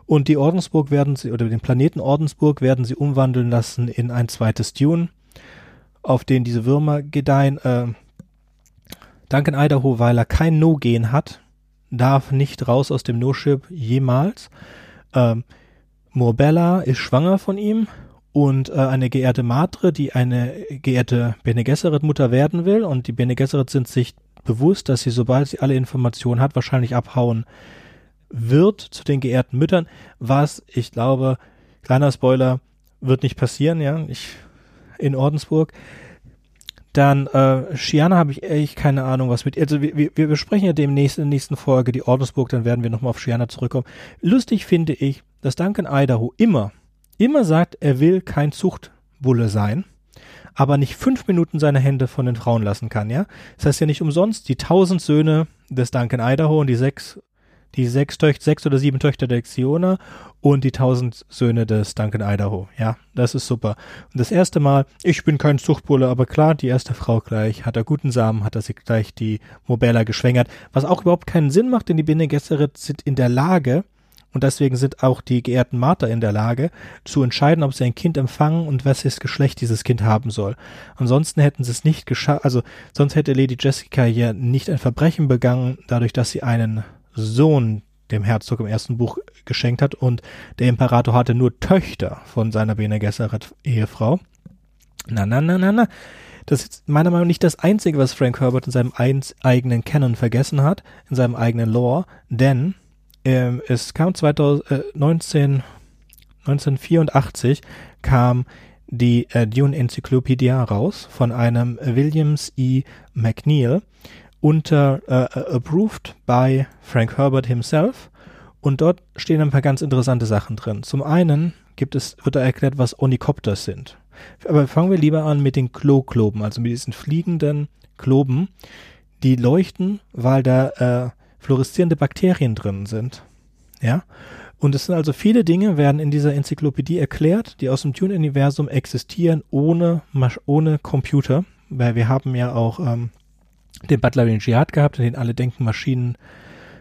Und die Ordensburg werden sie, oder den Planeten Ordensburg werden sie umwandeln lassen in ein zweites Dune, auf den diese Würmer gedeihen. Äh, Duncan Idaho, weil er kein No-Gen hat, darf nicht raus aus dem No-Ship jemals. Ähm, Morbella ist schwanger von ihm und äh, eine geehrte Matre, die eine geehrte Bene Gesserit Mutter werden will und die Bene Gesserit sind sich bewusst, dass sie, sobald sie alle Informationen hat, wahrscheinlich abhauen wird zu den geehrten Müttern, was, ich glaube, kleiner Spoiler, wird nicht passieren, ja. Ich in Ordensburg. Dann äh, Shiana habe ich echt keine Ahnung, was mit. Also wir, wir besprechen ja demnächst in der nächsten Folge die Ordensburg, dann werden wir nochmal auf Shiana zurückkommen. Lustig finde ich, dass Duncan Idaho immer, immer sagt, er will kein Zuchtbulle sein, aber nicht fünf Minuten seine Hände von den Frauen lassen kann, ja. Das heißt ja nicht umsonst, die tausend Söhne des Duncan Idaho und die sechs die sechs, Töchter, sechs oder sieben Töchter der Xiona und die tausend Söhne des Duncan Idaho. Ja, das ist super. Und das erste Mal, ich bin kein Zuchtbulle, aber klar, die erste Frau gleich, hat er guten Samen, hat er sich gleich die Mobella geschwängert, was auch überhaupt keinen Sinn macht, denn die Bene Gesserit sind in der Lage, und deswegen sind auch die geehrten Marter in der Lage, zu entscheiden, ob sie ein Kind empfangen und welches Geschlecht dieses Kind haben soll. Ansonsten hätten sie es nicht geschafft, also sonst hätte Lady Jessica ja nicht ein Verbrechen begangen, dadurch, dass sie einen Sohn dem Herzog im ersten Buch geschenkt hat und der Imperator hatte nur Töchter von seiner Bene Gesserit Ehefrau. Na, na, na, na, na. Das ist meiner Meinung nach nicht das Einzige, was Frank Herbert in seinem eigenen Canon vergessen hat, in seinem eigenen Lore, denn ähm, es kam 2019, 1984 kam die äh, Dune Enzyklopädie raus von einem Williams E. McNeil unter äh, äh, approved by Frank Herbert himself und dort stehen ein paar ganz interessante Sachen drin. Zum einen gibt es, wird da erklärt, was Onikopters sind. Aber fangen wir lieber an mit den Klokloben, also mit diesen fliegenden Kloben, die leuchten, weil da äh, fluoreszierende Bakterien drin sind. Ja? Und es sind also viele Dinge, werden in dieser Enzyklopädie erklärt, die aus dem Tune-Universum existieren ohne, ohne Computer, weil wir haben ja auch ähm, den Butlerian Dschihad gehabt, in den alle denken Maschinen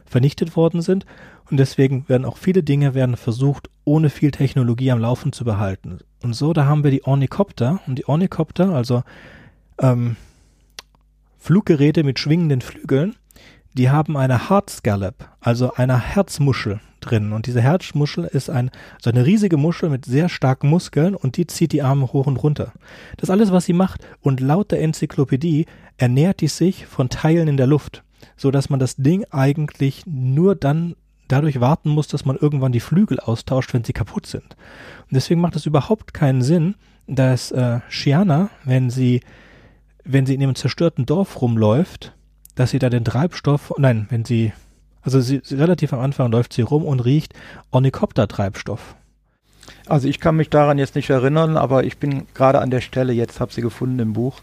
vernichtet worden sind. Und deswegen werden auch viele Dinge werden versucht, ohne viel Technologie am Laufen zu behalten. Und so, da haben wir die Ornikopter. Und die Ornikopter, also ähm, Fluggeräte mit schwingenden Flügeln, die haben eine Heart Scallop, also eine Herzmuschel drin. Und diese Herzmuschel ist ein, so eine riesige Muschel mit sehr starken Muskeln und die zieht die Arme hoch und runter. Das ist alles, was sie macht. Und laut der Enzyklopädie ernährt die sich von Teilen in der Luft, so dass man das Ding eigentlich nur dann dadurch warten muss, dass man irgendwann die Flügel austauscht, wenn sie kaputt sind. Und deswegen macht es überhaupt keinen Sinn, dass äh, Shiana, wenn sie, wenn sie in ihrem zerstörten Dorf rumläuft, dass sie da den Treibstoff, nein, wenn sie, also sie, sie relativ am Anfang läuft sie rum und riecht Ornikopter-Treibstoff. Also ich kann mich daran jetzt nicht erinnern, aber ich bin gerade an der Stelle, jetzt habe sie gefunden im Buch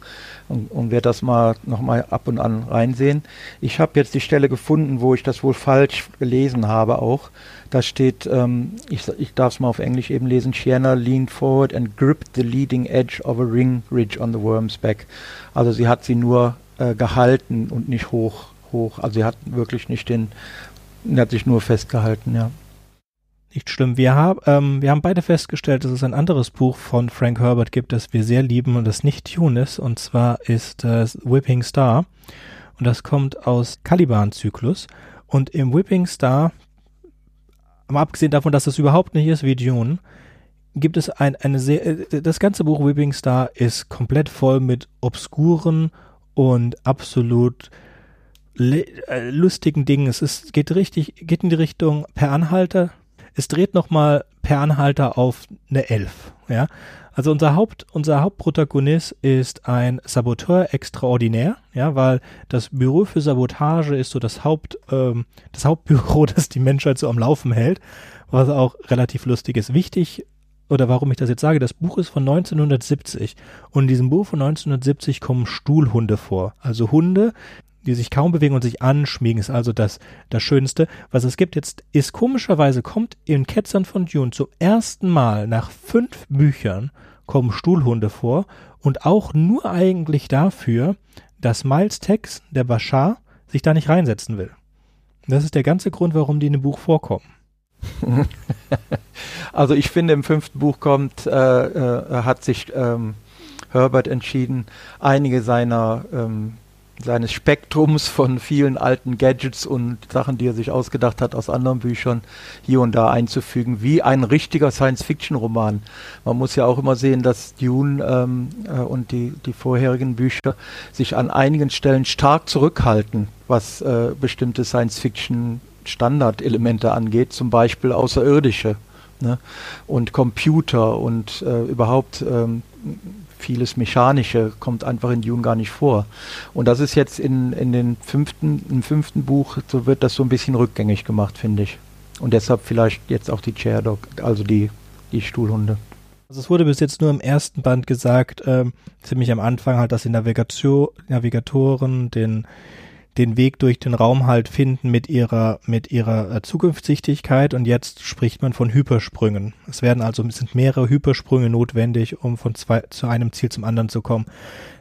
und, und werde das mal nochmal ab und an reinsehen. Ich habe jetzt die Stelle gefunden, wo ich das wohl falsch gelesen habe auch. Da steht, ähm, ich, ich darf es mal auf Englisch eben lesen, Shiana leaned forward and gripped the leading edge of a ring ridge on the worm's back. Also sie hat sie nur äh, gehalten und nicht hoch, hoch. Also sie hat wirklich nicht den, hat sich nur festgehalten, ja nicht schlimm. Wir, haben ähm, wir haben beide festgestellt, dass es ein anderes Buch von Frank Herbert gibt, das wir sehr lieben und das nicht Tune ist. Und zwar ist äh, Whipping Star. Und das kommt aus Caliban-Zyklus. Und im Whipping Star, mal abgesehen davon, dass es überhaupt nicht ist wie Dune, gibt es ein, eine sehr, äh, das ganze Buch Whipping Star ist komplett voll mit obskuren und absolut äh, lustigen Dingen. Es ist, geht richtig, geht in die Richtung Per Anhalter, es dreht nochmal per Anhalter auf eine Elf. Ja? Also unser Haupt, unser Hauptprotagonist ist ein Saboteur extraordinär, ja, weil das Büro für Sabotage ist so das Haupt, ähm, das Hauptbüro, das die Menschheit so am Laufen hält, was auch relativ lustig ist. Wichtig oder warum ich das jetzt sage, das Buch ist von 1970 und in diesem Buch von 1970 kommen Stuhlhunde vor. Also Hunde, die sich kaum bewegen und sich anschmiegen, ist also das, das Schönste, was es gibt. Jetzt ist komischerweise kommt in Ketzern von Dune zum ersten Mal nach fünf Büchern kommen Stuhlhunde vor und auch nur eigentlich dafür, dass Miles Tex, der Bashar, sich da nicht reinsetzen will. Das ist der ganze Grund, warum die in dem Buch vorkommen. Also ich finde, im fünften Buch kommt, äh, äh, hat sich ähm, Herbert entschieden, einige seiner ähm, seines Spektrums von vielen alten Gadgets und Sachen, die er sich ausgedacht hat aus anderen Büchern, hier und da einzufügen, wie ein richtiger Science-Fiction-Roman. Man muss ja auch immer sehen, dass Dune ähm, äh, und die, die vorherigen Bücher sich an einigen Stellen stark zurückhalten, was äh, bestimmte Science-Fiction-Standardelemente angeht, zum Beispiel Außerirdische Ne? Und Computer und äh, überhaupt ähm, vieles Mechanische kommt einfach in Dune gar nicht vor. Und das ist jetzt in, in den fünften, im fünften Buch, so wird das so ein bisschen rückgängig gemacht, finde ich. Und deshalb vielleicht jetzt auch die Chair Dog, also die, die Stuhlhunde. Also es wurde bis jetzt nur im ersten Band gesagt, ähm, ziemlich am Anfang halt, dass die Navigation, Navigatoren den den Weg durch den Raum halt finden mit ihrer mit ihrer äh, Zukunftssichtigkeit und jetzt spricht man von Hypersprüngen. Es werden also es sind mehrere Hypersprünge notwendig, um von zwei zu einem Ziel zum anderen zu kommen.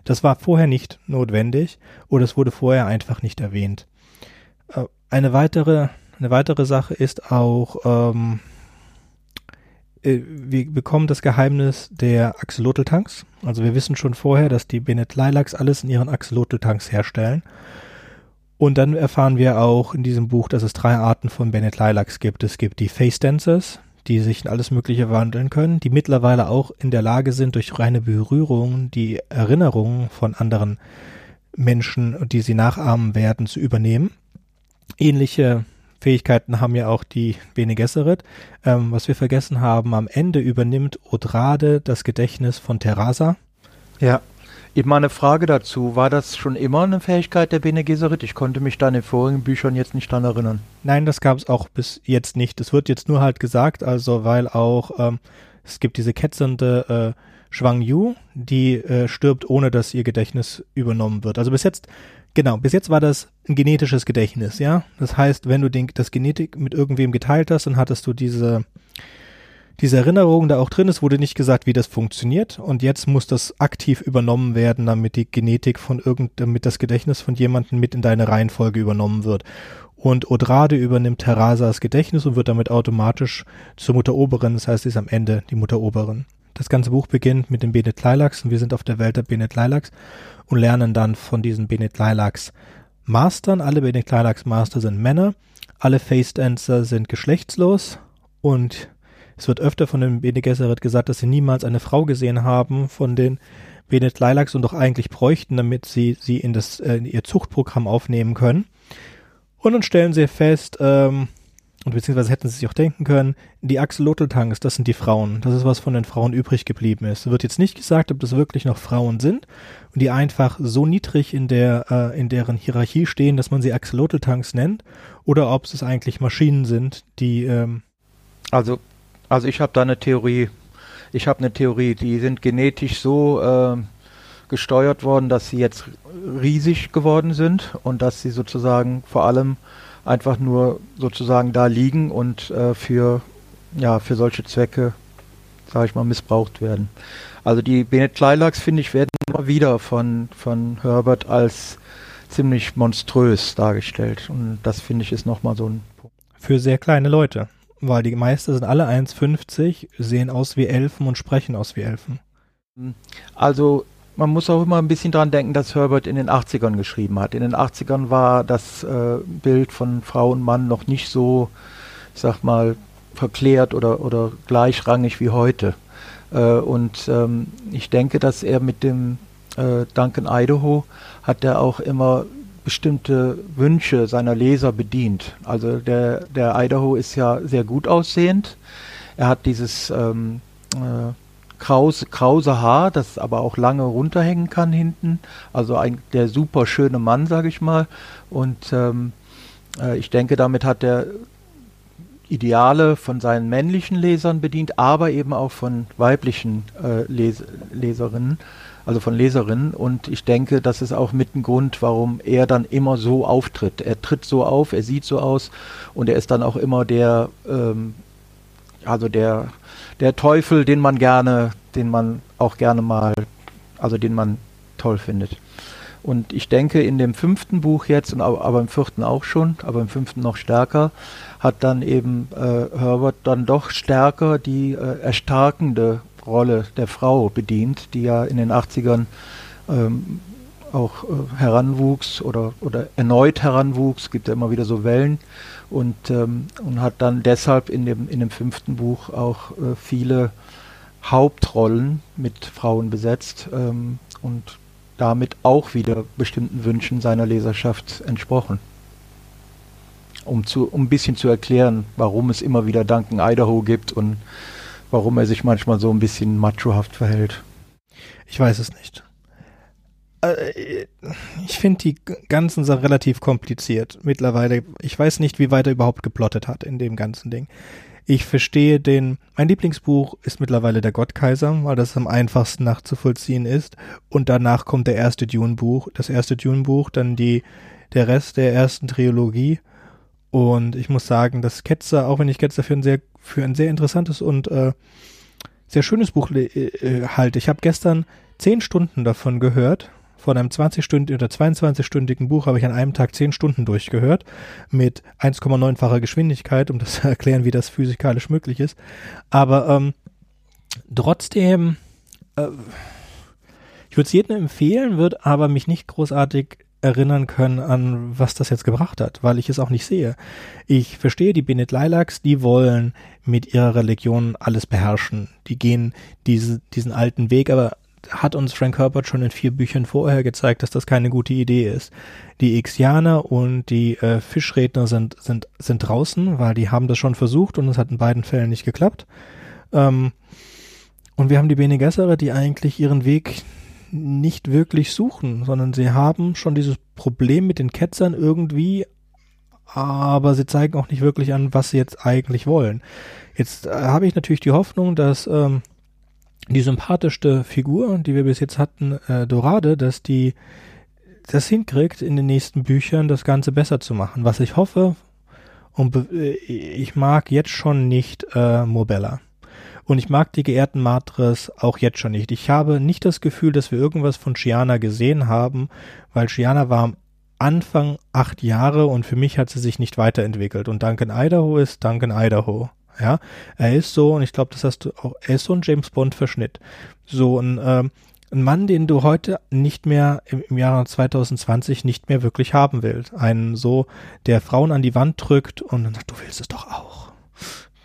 Das war vorher nicht notwendig oder es wurde vorher einfach nicht erwähnt. Äh, eine weitere eine weitere Sache ist auch ähm, äh, wir bekommen das Geheimnis der Axolotl-Tanks. Also wir wissen schon vorher, dass die Bennett Lilacs alles in ihren Axolotl-Tanks herstellen. Und dann erfahren wir auch in diesem Buch, dass es drei Arten von Bennett Lilacs gibt. Es gibt die Face Dancers, die sich in alles Mögliche wandeln können, die mittlerweile auch in der Lage sind, durch reine Berührung die Erinnerungen von anderen Menschen, die sie nachahmen werden, zu übernehmen. Ähnliche Fähigkeiten haben ja auch die Bene Gesserit. Ähm, was wir vergessen haben, am Ende übernimmt Odrade das Gedächtnis von Terasa. Ja. Eben eine Frage dazu. War das schon immer eine Fähigkeit der Bene Gesserit? Ich konnte mich da in den vorigen Büchern jetzt nicht dran erinnern. Nein, das gab es auch bis jetzt nicht. Es wird jetzt nur halt gesagt, also weil auch ähm, es gibt diese ketzernde äh, Yu, die äh, stirbt, ohne dass ihr Gedächtnis übernommen wird. Also bis jetzt, genau, bis jetzt war das ein genetisches Gedächtnis, ja. Das heißt, wenn du den, das Genetik mit irgendwem geteilt hast, dann hattest du diese diese Erinnerung da auch drin ist, wurde nicht gesagt, wie das funktioniert. Und jetzt muss das aktiv übernommen werden, damit die Genetik von irgend, damit das Gedächtnis von jemandem mit in deine Reihenfolge übernommen wird. Und Odrade übernimmt Terrasas Gedächtnis und wird damit automatisch zur Mutteroberin. Das heißt, sie ist am Ende die Mutteroberin. Das ganze Buch beginnt mit dem Benet Lilacs und wir sind auf der Welt der Benet Lilacs und lernen dann von diesen Benet Lilacs Mastern. Alle Benet Lilacs Master sind Männer. Alle Face Dancer sind geschlechtslos und es wird öfter von den Bene Gesserit gesagt, dass sie niemals eine Frau gesehen haben von den Benet Lilacs und doch eigentlich bräuchten, damit sie sie in das äh, in ihr Zuchtprogramm aufnehmen können. Und dann stellen sie fest, ähm, und beziehungsweise hätten sie sich auch denken können, die Axolotl-Tanks, das sind die Frauen. Das ist, was von den Frauen übrig geblieben ist. Es wird jetzt nicht gesagt, ob das wirklich noch Frauen sind und die einfach so niedrig in der, äh, in deren Hierarchie stehen, dass man sie Axolotl-Tanks nennt, oder ob es eigentlich Maschinen sind, die, ähm also also ich habe da eine Theorie. Ich habe eine Theorie, die sind genetisch so äh, gesteuert worden, dass sie jetzt riesig geworden sind und dass sie sozusagen vor allem einfach nur sozusagen da liegen und äh, für ja für solche Zwecke, sage ich mal, missbraucht werden. Also die Bennett Lilacs finde ich werden immer wieder von von Herbert als ziemlich monströs dargestellt und das finde ich ist nochmal so ein Punkt. Für sehr kleine Leute. Weil die Meister sind alle 1,50, sehen aus wie Elfen und sprechen aus wie Elfen. Also man muss auch immer ein bisschen dran denken, dass Herbert in den 80ern geschrieben hat. In den 80ern war das äh, Bild von Frau und Mann noch nicht so, ich sag mal, verklärt oder, oder gleichrangig wie heute. Äh, und ähm, ich denke, dass er mit dem äh, Duncan Idaho hat er auch immer bestimmte Wünsche seiner Leser bedient. Also der, der Idaho ist ja sehr gut aussehend. Er hat dieses ähm, äh, krause, krause Haar, das aber auch lange runterhängen kann hinten. Also ein, der super schöne Mann, sage ich mal. Und ähm, äh, ich denke, damit hat er Ideale von seinen männlichen Lesern bedient, aber eben auch von weiblichen äh, Les Leserinnen also von Leserinnen. Und ich denke, das ist auch mit ein Grund, warum er dann immer so auftritt. Er tritt so auf, er sieht so aus und er ist dann auch immer der, ähm, also der, der Teufel, den man gerne, den man auch gerne mal, also den man toll findet. Und ich denke, in dem fünften Buch jetzt, aber im vierten auch schon, aber im fünften noch stärker, hat dann eben äh, Herbert dann doch stärker die äh, erstarkende Rolle der Frau bedient, die ja in den 80ern ähm, auch äh, heranwuchs oder, oder erneut heranwuchs, gibt ja immer wieder so Wellen und, ähm, und hat dann deshalb in dem, in dem fünften Buch auch äh, viele Hauptrollen mit Frauen besetzt ähm, und damit auch wieder bestimmten Wünschen seiner Leserschaft entsprochen. um, zu, um ein bisschen zu erklären, warum es immer wieder Duncan Idaho gibt und warum er sich manchmal so ein bisschen machohaft verhält. Ich weiß es nicht. Äh, ich finde die ganzen Sachen relativ kompliziert mittlerweile. Ich weiß nicht, wie weit er überhaupt geplottet hat in dem ganzen Ding. Ich verstehe den, mein Lieblingsbuch ist mittlerweile der Gottkaiser, weil das am einfachsten nachzuvollziehen ist. Und danach kommt der erste Dune-Buch, das erste Dune-Buch, dann die, der Rest der ersten Trilogie. Und ich muss sagen, dass Ketzer, auch wenn ich Ketzer für ein sehr, für ein sehr interessantes und äh, sehr schönes Buch äh, halte. Ich habe gestern zehn Stunden davon gehört von einem 20-stündigen oder 22-stündigen Buch habe ich an einem Tag 10 Stunden durchgehört mit 1,9-facher Geschwindigkeit, um das zu erklären, wie das physikalisch möglich ist. Aber ähm, trotzdem, äh, ich würde es jedem empfehlen, würde aber mich nicht großartig erinnern können an, was das jetzt gebracht hat, weil ich es auch nicht sehe. Ich verstehe die Benet Lilacs, die wollen mit ihrer Religion alles beherrschen. Die gehen diese, diesen alten Weg, aber hat uns Frank Herbert schon in vier Büchern vorher gezeigt, dass das keine gute Idee ist. Die Ixianer und die äh, Fischredner sind, sind, sind draußen, weil die haben das schon versucht und es hat in beiden Fällen nicht geklappt. Ähm, und wir haben die Bene Gesserit, die eigentlich ihren Weg nicht wirklich suchen, sondern sie haben schon dieses Problem mit den Ketzern irgendwie, aber sie zeigen auch nicht wirklich an, was sie jetzt eigentlich wollen. Jetzt äh, habe ich natürlich die Hoffnung, dass ähm, die sympathischste Figur, die wir bis jetzt hatten, äh, Dorade, dass die das hinkriegt, in den nächsten Büchern das Ganze besser zu machen. Was ich hoffe, und äh, ich mag jetzt schon nicht äh, Mobella. Und ich mag die geehrten Matres auch jetzt schon nicht. Ich habe nicht das Gefühl, dass wir irgendwas von Shiana gesehen haben, weil Shiana war am Anfang acht Jahre und für mich hat sie sich nicht weiterentwickelt. Und Duncan Idaho ist Duncan Idaho. Ja, er ist so, und ich glaube, das hast du auch, er ist so ein James Bond-Verschnitt. So ein, ähm, ein Mann, den du heute nicht mehr im, im Jahre 2020 nicht mehr wirklich haben willst. Einen so, der Frauen an die Wand drückt und dann sagt, du willst es doch auch.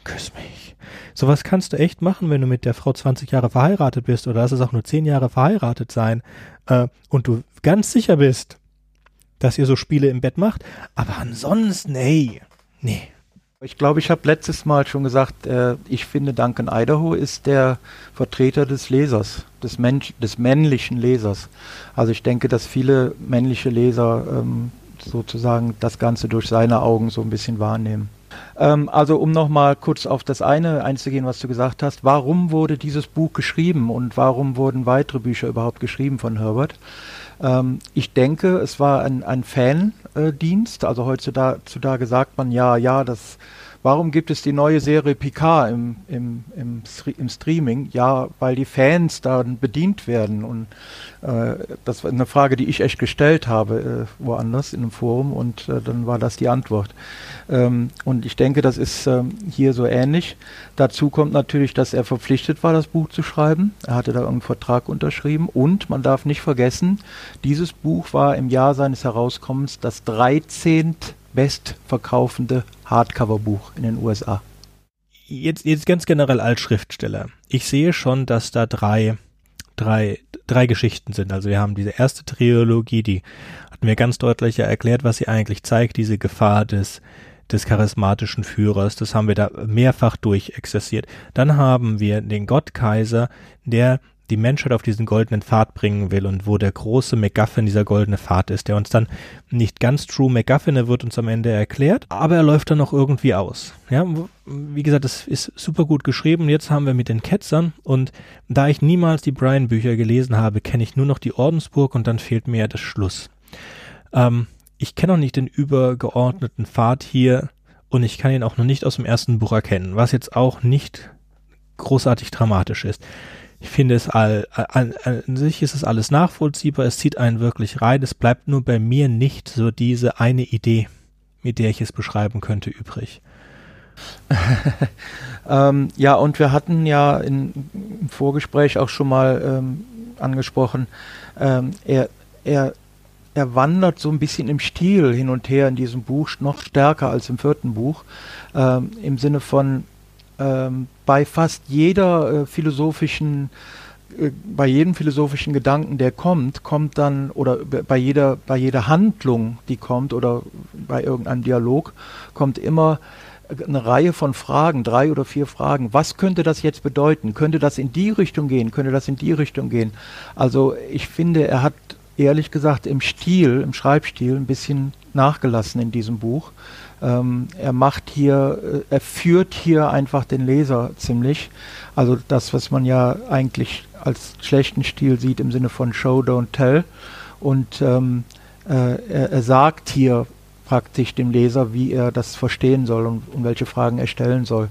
Küss mich. Sowas kannst du echt machen, wenn du mit der Frau 20 Jahre verheiratet bist oder lass es auch nur 10 Jahre verheiratet sein äh, und du ganz sicher bist, dass ihr so Spiele im Bett macht. Aber ansonsten, ey, nee. Ich glaube, ich habe letztes Mal schon gesagt, äh, ich finde Duncan Idaho ist der Vertreter des Lesers, des, Mensch, des männlichen Lesers. Also ich denke, dass viele männliche Leser ähm, sozusagen das Ganze durch seine Augen so ein bisschen wahrnehmen. Ähm, also um nochmal kurz auf das eine einzugehen, was du gesagt hast, warum wurde dieses Buch geschrieben und warum wurden weitere Bücher überhaupt geschrieben von Herbert? Ähm, ich denke, es war ein, ein Fandienst. Also heutzutage sagt man ja, ja, das Warum gibt es die neue Serie Picard im, im, im, im Streaming? Ja, weil die Fans dann bedient werden. Und das war eine Frage, die ich echt gestellt habe, äh, woanders in einem Forum. Und äh, dann war das die Antwort. Ähm, und ich denke, das ist ähm, hier so ähnlich. Dazu kommt natürlich, dass er verpflichtet war, das Buch zu schreiben. Er hatte da irgendeinen Vertrag unterschrieben. Und man darf nicht vergessen, dieses Buch war im Jahr seines Herauskommens das 13 bestverkaufende Hardcover-Buch in den USA. Jetzt, jetzt ganz generell als Schriftsteller. Ich sehe schon, dass da drei, drei, drei Geschichten sind. Also wir haben diese erste Trilogie, die hatten wir ganz deutlich erklärt, was sie eigentlich zeigt, diese Gefahr des, des charismatischen Führers. Das haben wir da mehrfach durchexerziert. Dann haben wir den Gottkaiser, der die Menschheit auf diesen goldenen Pfad bringen will und wo der große MacGuffin dieser goldene Pfad ist, der uns dann nicht ganz true MacGuffin, er wird uns am Ende erklärt, aber er läuft dann noch irgendwie aus. Ja, wie gesagt, das ist super gut geschrieben. Jetzt haben wir mit den Ketzern und da ich niemals die Brian Bücher gelesen habe, kenne ich nur noch die Ordensburg und dann fehlt mir ja das Schluss. Ähm, ich kenne auch nicht den übergeordneten Pfad hier und ich kann ihn auch noch nicht aus dem ersten Buch erkennen, was jetzt auch nicht großartig dramatisch ist ich finde es all, an, an sich ist es alles nachvollziehbar, es zieht einen wirklich rein, es bleibt nur bei mir nicht so diese eine Idee, mit der ich es beschreiben könnte, übrig. ähm, ja, und wir hatten ja in, im Vorgespräch auch schon mal ähm, angesprochen, ähm, er, er, er wandert so ein bisschen im Stil hin und her in diesem Buch, noch stärker als im vierten Buch, ähm, im Sinne von, ähm, bei fast jeder äh, philosophischen äh, bei jedem philosophischen Gedanken, der kommt, kommt dann, oder bei jeder, bei jeder Handlung, die kommt, oder bei irgendeinem Dialog, kommt immer eine Reihe von Fragen, drei oder vier Fragen. Was könnte das jetzt bedeuten? Könnte das in die Richtung gehen? Könnte das in die Richtung gehen? Also ich finde, er hat ehrlich gesagt im Stil, im Schreibstil ein bisschen nachgelassen in diesem Buch. Ähm, er macht hier, äh, er führt hier einfach den Leser ziemlich. Also das, was man ja eigentlich als schlechten Stil sieht im Sinne von Show, Don't Tell. Und ähm, äh, er, er, sagt hier praktisch dem Leser, wie er das verstehen soll und, und welche Fragen er stellen soll.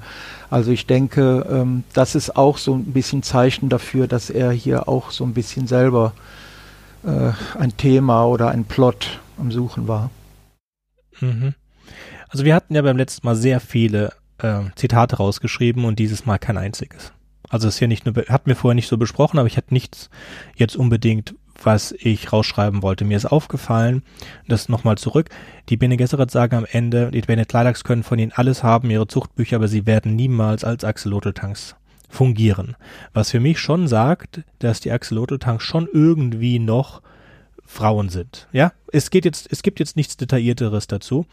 Also ich denke, ähm, das ist auch so ein bisschen Zeichen dafür, dass er hier auch so ein bisschen selber äh, ein Thema oder ein Plot am Suchen war. Mhm. Also wir hatten ja beim letzten Mal sehr viele äh, Zitate rausgeschrieben und dieses Mal kein einziges. Also es ist ja nicht nur, hatten wir vorher nicht so besprochen, aber ich hatte nichts jetzt unbedingt, was ich rausschreiben wollte. Mir ist aufgefallen, das nochmal zurück, die Bene Gesserit sagen am Ende, die Bene Kleidax können von ihnen alles haben, ihre Zuchtbücher, aber sie werden niemals als Axolotl-Tanks fungieren. Was für mich schon sagt, dass die Axolotl-Tanks schon irgendwie noch Frauen sind. Ja, es geht jetzt, es gibt jetzt nichts Detaillierteres dazu.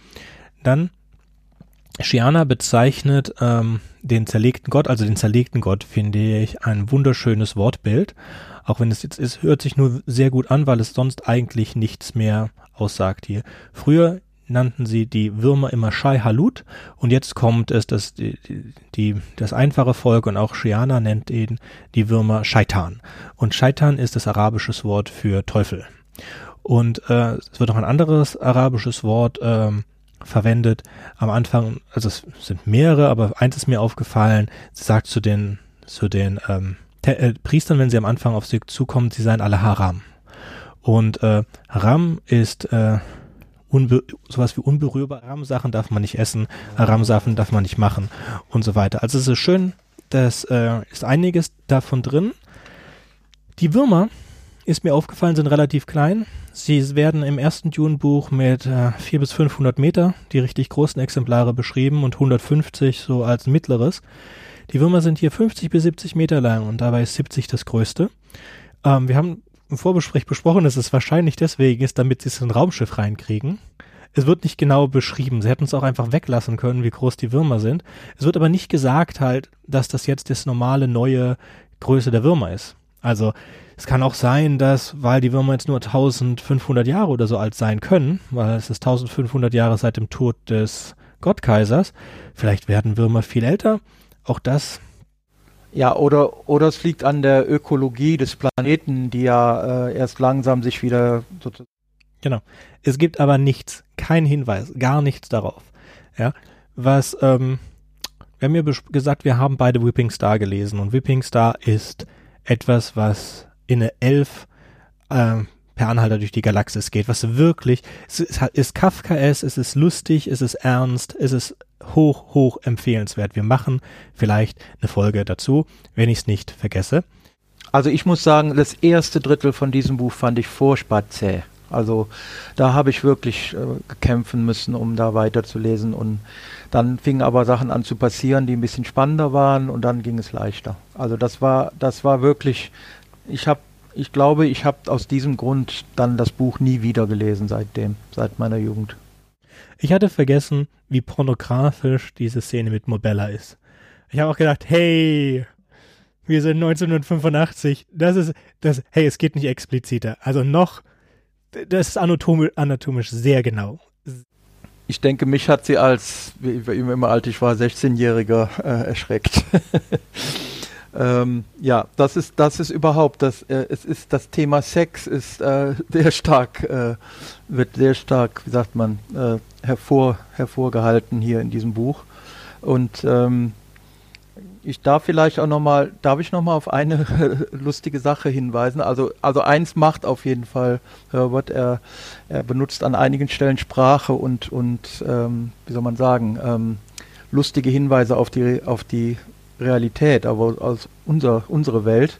Dann Shiana bezeichnet ähm, den zerlegten Gott, also den zerlegten Gott, finde ich ein wunderschönes Wortbild. Auch wenn es jetzt ist, hört sich nur sehr gut an, weil es sonst eigentlich nichts mehr aussagt hier. Früher nannten sie die Würmer immer Shai Halut und jetzt kommt es, dass die, die, das einfache Volk und auch Shiana nennt ihn die Würmer Shaitan. Und Shaitan ist das arabische Wort für Teufel. Und äh, es wird auch ein anderes arabisches Wort ähm, verwendet. Am Anfang, also es sind mehrere, aber eins ist mir aufgefallen, sie sagt zu den, zu den ähm, äh, Priestern, wenn sie am Anfang auf sie zukommen, sie seien alle Haram. Und äh, Haram ist äh, sowas wie unberührbar. Haram-Sachen darf man nicht essen, Haram-Sachen darf man nicht machen und so weiter. Also es ist schön, das äh, ist einiges davon drin. Die Würmer, ist mir aufgefallen, sind relativ klein. Sie werden im ersten Dune-Buch mit äh, 400 bis 500 Meter, die richtig großen Exemplare beschrieben und 150 so als mittleres. Die Würmer sind hier 50 bis 70 Meter lang und dabei ist 70 das größte. Ähm, wir haben im Vorbesprech besprochen, dass es wahrscheinlich deswegen ist, damit sie es in ein Raumschiff reinkriegen. Es wird nicht genau beschrieben. Sie hätten es auch einfach weglassen können, wie groß die Würmer sind. Es wird aber nicht gesagt halt, dass das jetzt das normale neue Größe der Würmer ist. Also es kann auch sein, dass, weil die Würmer jetzt nur 1500 Jahre oder so alt sein können, weil es ist 1500 Jahre seit dem Tod des Gottkaisers, vielleicht werden Würmer viel älter. Auch das ja, oder, oder es liegt an der Ökologie des Planeten, die ja äh, erst langsam sich wieder sozusagen. Genau. Es gibt aber nichts, kein Hinweis, gar nichts darauf. Ja, was, ähm, wir haben ja gesagt, wir haben beide Whipping Star gelesen und Whipping Star ist etwas, was in eine Elf äh, per Anhalter durch die Galaxis geht, was wirklich, es ist, ist Kafkaes, es ist lustig, es ist ernst, es ist hoch, hoch empfehlenswert. Wir machen vielleicht eine Folge dazu, wenn ich es nicht vergesse. Also ich muss sagen, das erste Drittel von diesem Buch fand ich furchtbar zäh. Also da habe ich wirklich äh, kämpfen müssen, um da weiterzulesen. Und dann fingen aber Sachen an zu passieren, die ein bisschen spannender waren und dann ging es leichter. Also das war, das war wirklich ich habe, ich glaube, ich habe aus diesem Grund dann das Buch nie wieder gelesen seitdem, seit meiner Jugend. Ich hatte vergessen, wie pornografisch diese Szene mit Mobella ist. Ich habe auch gedacht, hey, wir sind 1985. Das ist, das, hey, es geht nicht expliziter. Also noch, das ist anatomisch, anatomisch sehr genau. Ich denke, mich hat sie als, wie, immer alt ich war, 16-Jähriger äh, erschreckt. Ähm, ja, das ist, das ist überhaupt, das, äh, es ist das Thema Sex ist äh, sehr stark, äh, wird sehr stark, wie sagt man, äh, hervor, hervorgehalten hier in diesem Buch. Und ähm, ich darf vielleicht auch nochmal, darf ich nochmal auf eine lustige Sache hinweisen? Also, also eins macht auf jeden Fall Herbert, er, er benutzt an einigen Stellen Sprache und, und ähm, wie soll man sagen, ähm, lustige Hinweise auf die, auf die Realität, aber aus unser, unsere Welt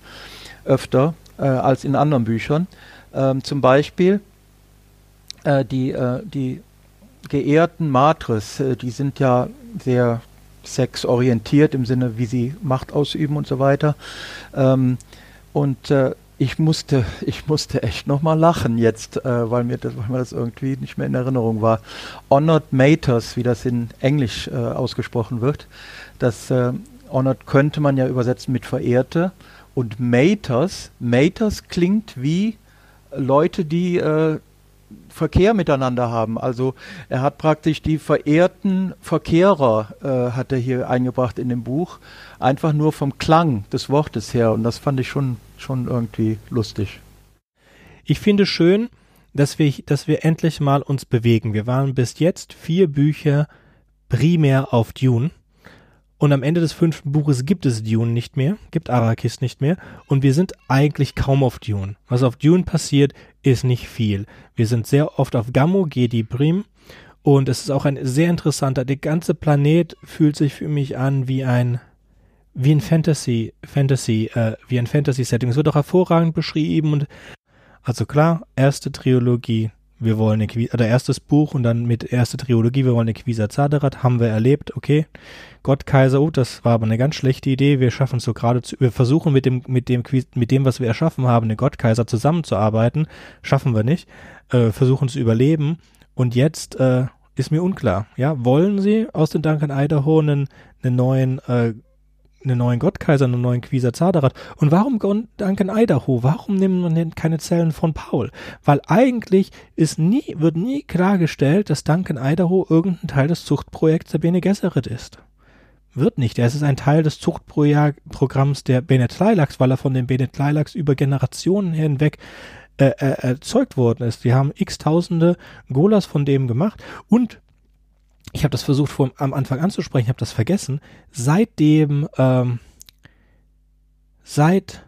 öfter äh, als in anderen Büchern. Ähm, zum Beispiel äh, die, äh, die geehrten Matres, äh, die sind ja sehr sexorientiert im Sinne, wie sie Macht ausüben und so weiter. Ähm, Und äh, ich musste, ich musste echt nochmal lachen jetzt, äh, weil, mir das, weil mir das irgendwie nicht mehr in Erinnerung war. Honored Maters, wie das in Englisch äh, ausgesprochen wird. Das äh, Honored könnte man ja übersetzen mit Verehrte. Und Maters, Maters klingt wie Leute, die äh, Verkehr miteinander haben. Also er hat praktisch die verehrten Verkehrer, äh, hat er hier eingebracht in dem Buch, einfach nur vom Klang des Wortes her. Und das fand ich schon, schon irgendwie lustig. Ich finde schön, dass wir, dass wir endlich mal uns bewegen. Wir waren bis jetzt vier Bücher primär auf Dune. Und am Ende des fünften Buches gibt es Dune nicht mehr, gibt Arrakis nicht mehr. Und wir sind eigentlich kaum auf Dune. Was auf Dune passiert, ist nicht viel. Wir sind sehr oft auf Gammo, Gedi Brim. Und es ist auch ein sehr interessanter, der ganze Planet fühlt sich für mich an wie ein, wie ein Fantasy, Fantasy, äh, wie ein Fantasy-Setting. Es wird auch hervorragend beschrieben und also klar, erste Trilogie, wir wollen eine oder erstes Buch und dann mit erste Trilogie, wir wollen eine Quisa Zaderat, haben wir erlebt, okay. Gott Kaiser, oh, das war aber eine ganz schlechte Idee. Wir schaffen es so gerade zu, wir versuchen mit dem, mit dem, mit dem, was wir erschaffen haben, eine Gott Kaiser zusammenzuarbeiten. Schaffen wir nicht. Äh, versuchen zu überleben. Und jetzt, äh, ist mir unklar. Ja, wollen sie aus den Duncan Idaho einen, einen neuen äh, einen neuen Gottkaiser, einen neuen Quisa Zaderat. Und warum Duncan Idaho? Warum nimmt man denn keine Zellen von Paul? Weil eigentlich ist nie, wird nie klargestellt, dass Duncan Idaho irgendein Teil des Zuchtprojekts der Bene Gesserit ist. Wird nicht. Es ist ein Teil des Zuchtprogramms der Bene Lilacs, weil er von den Bene Lilacs über Generationen hinweg äh, äh, erzeugt worden ist. Wir haben x Tausende Golas von dem gemacht und ich habe das versucht vor, am Anfang anzusprechen, habe das vergessen. Seitdem, ähm, seit,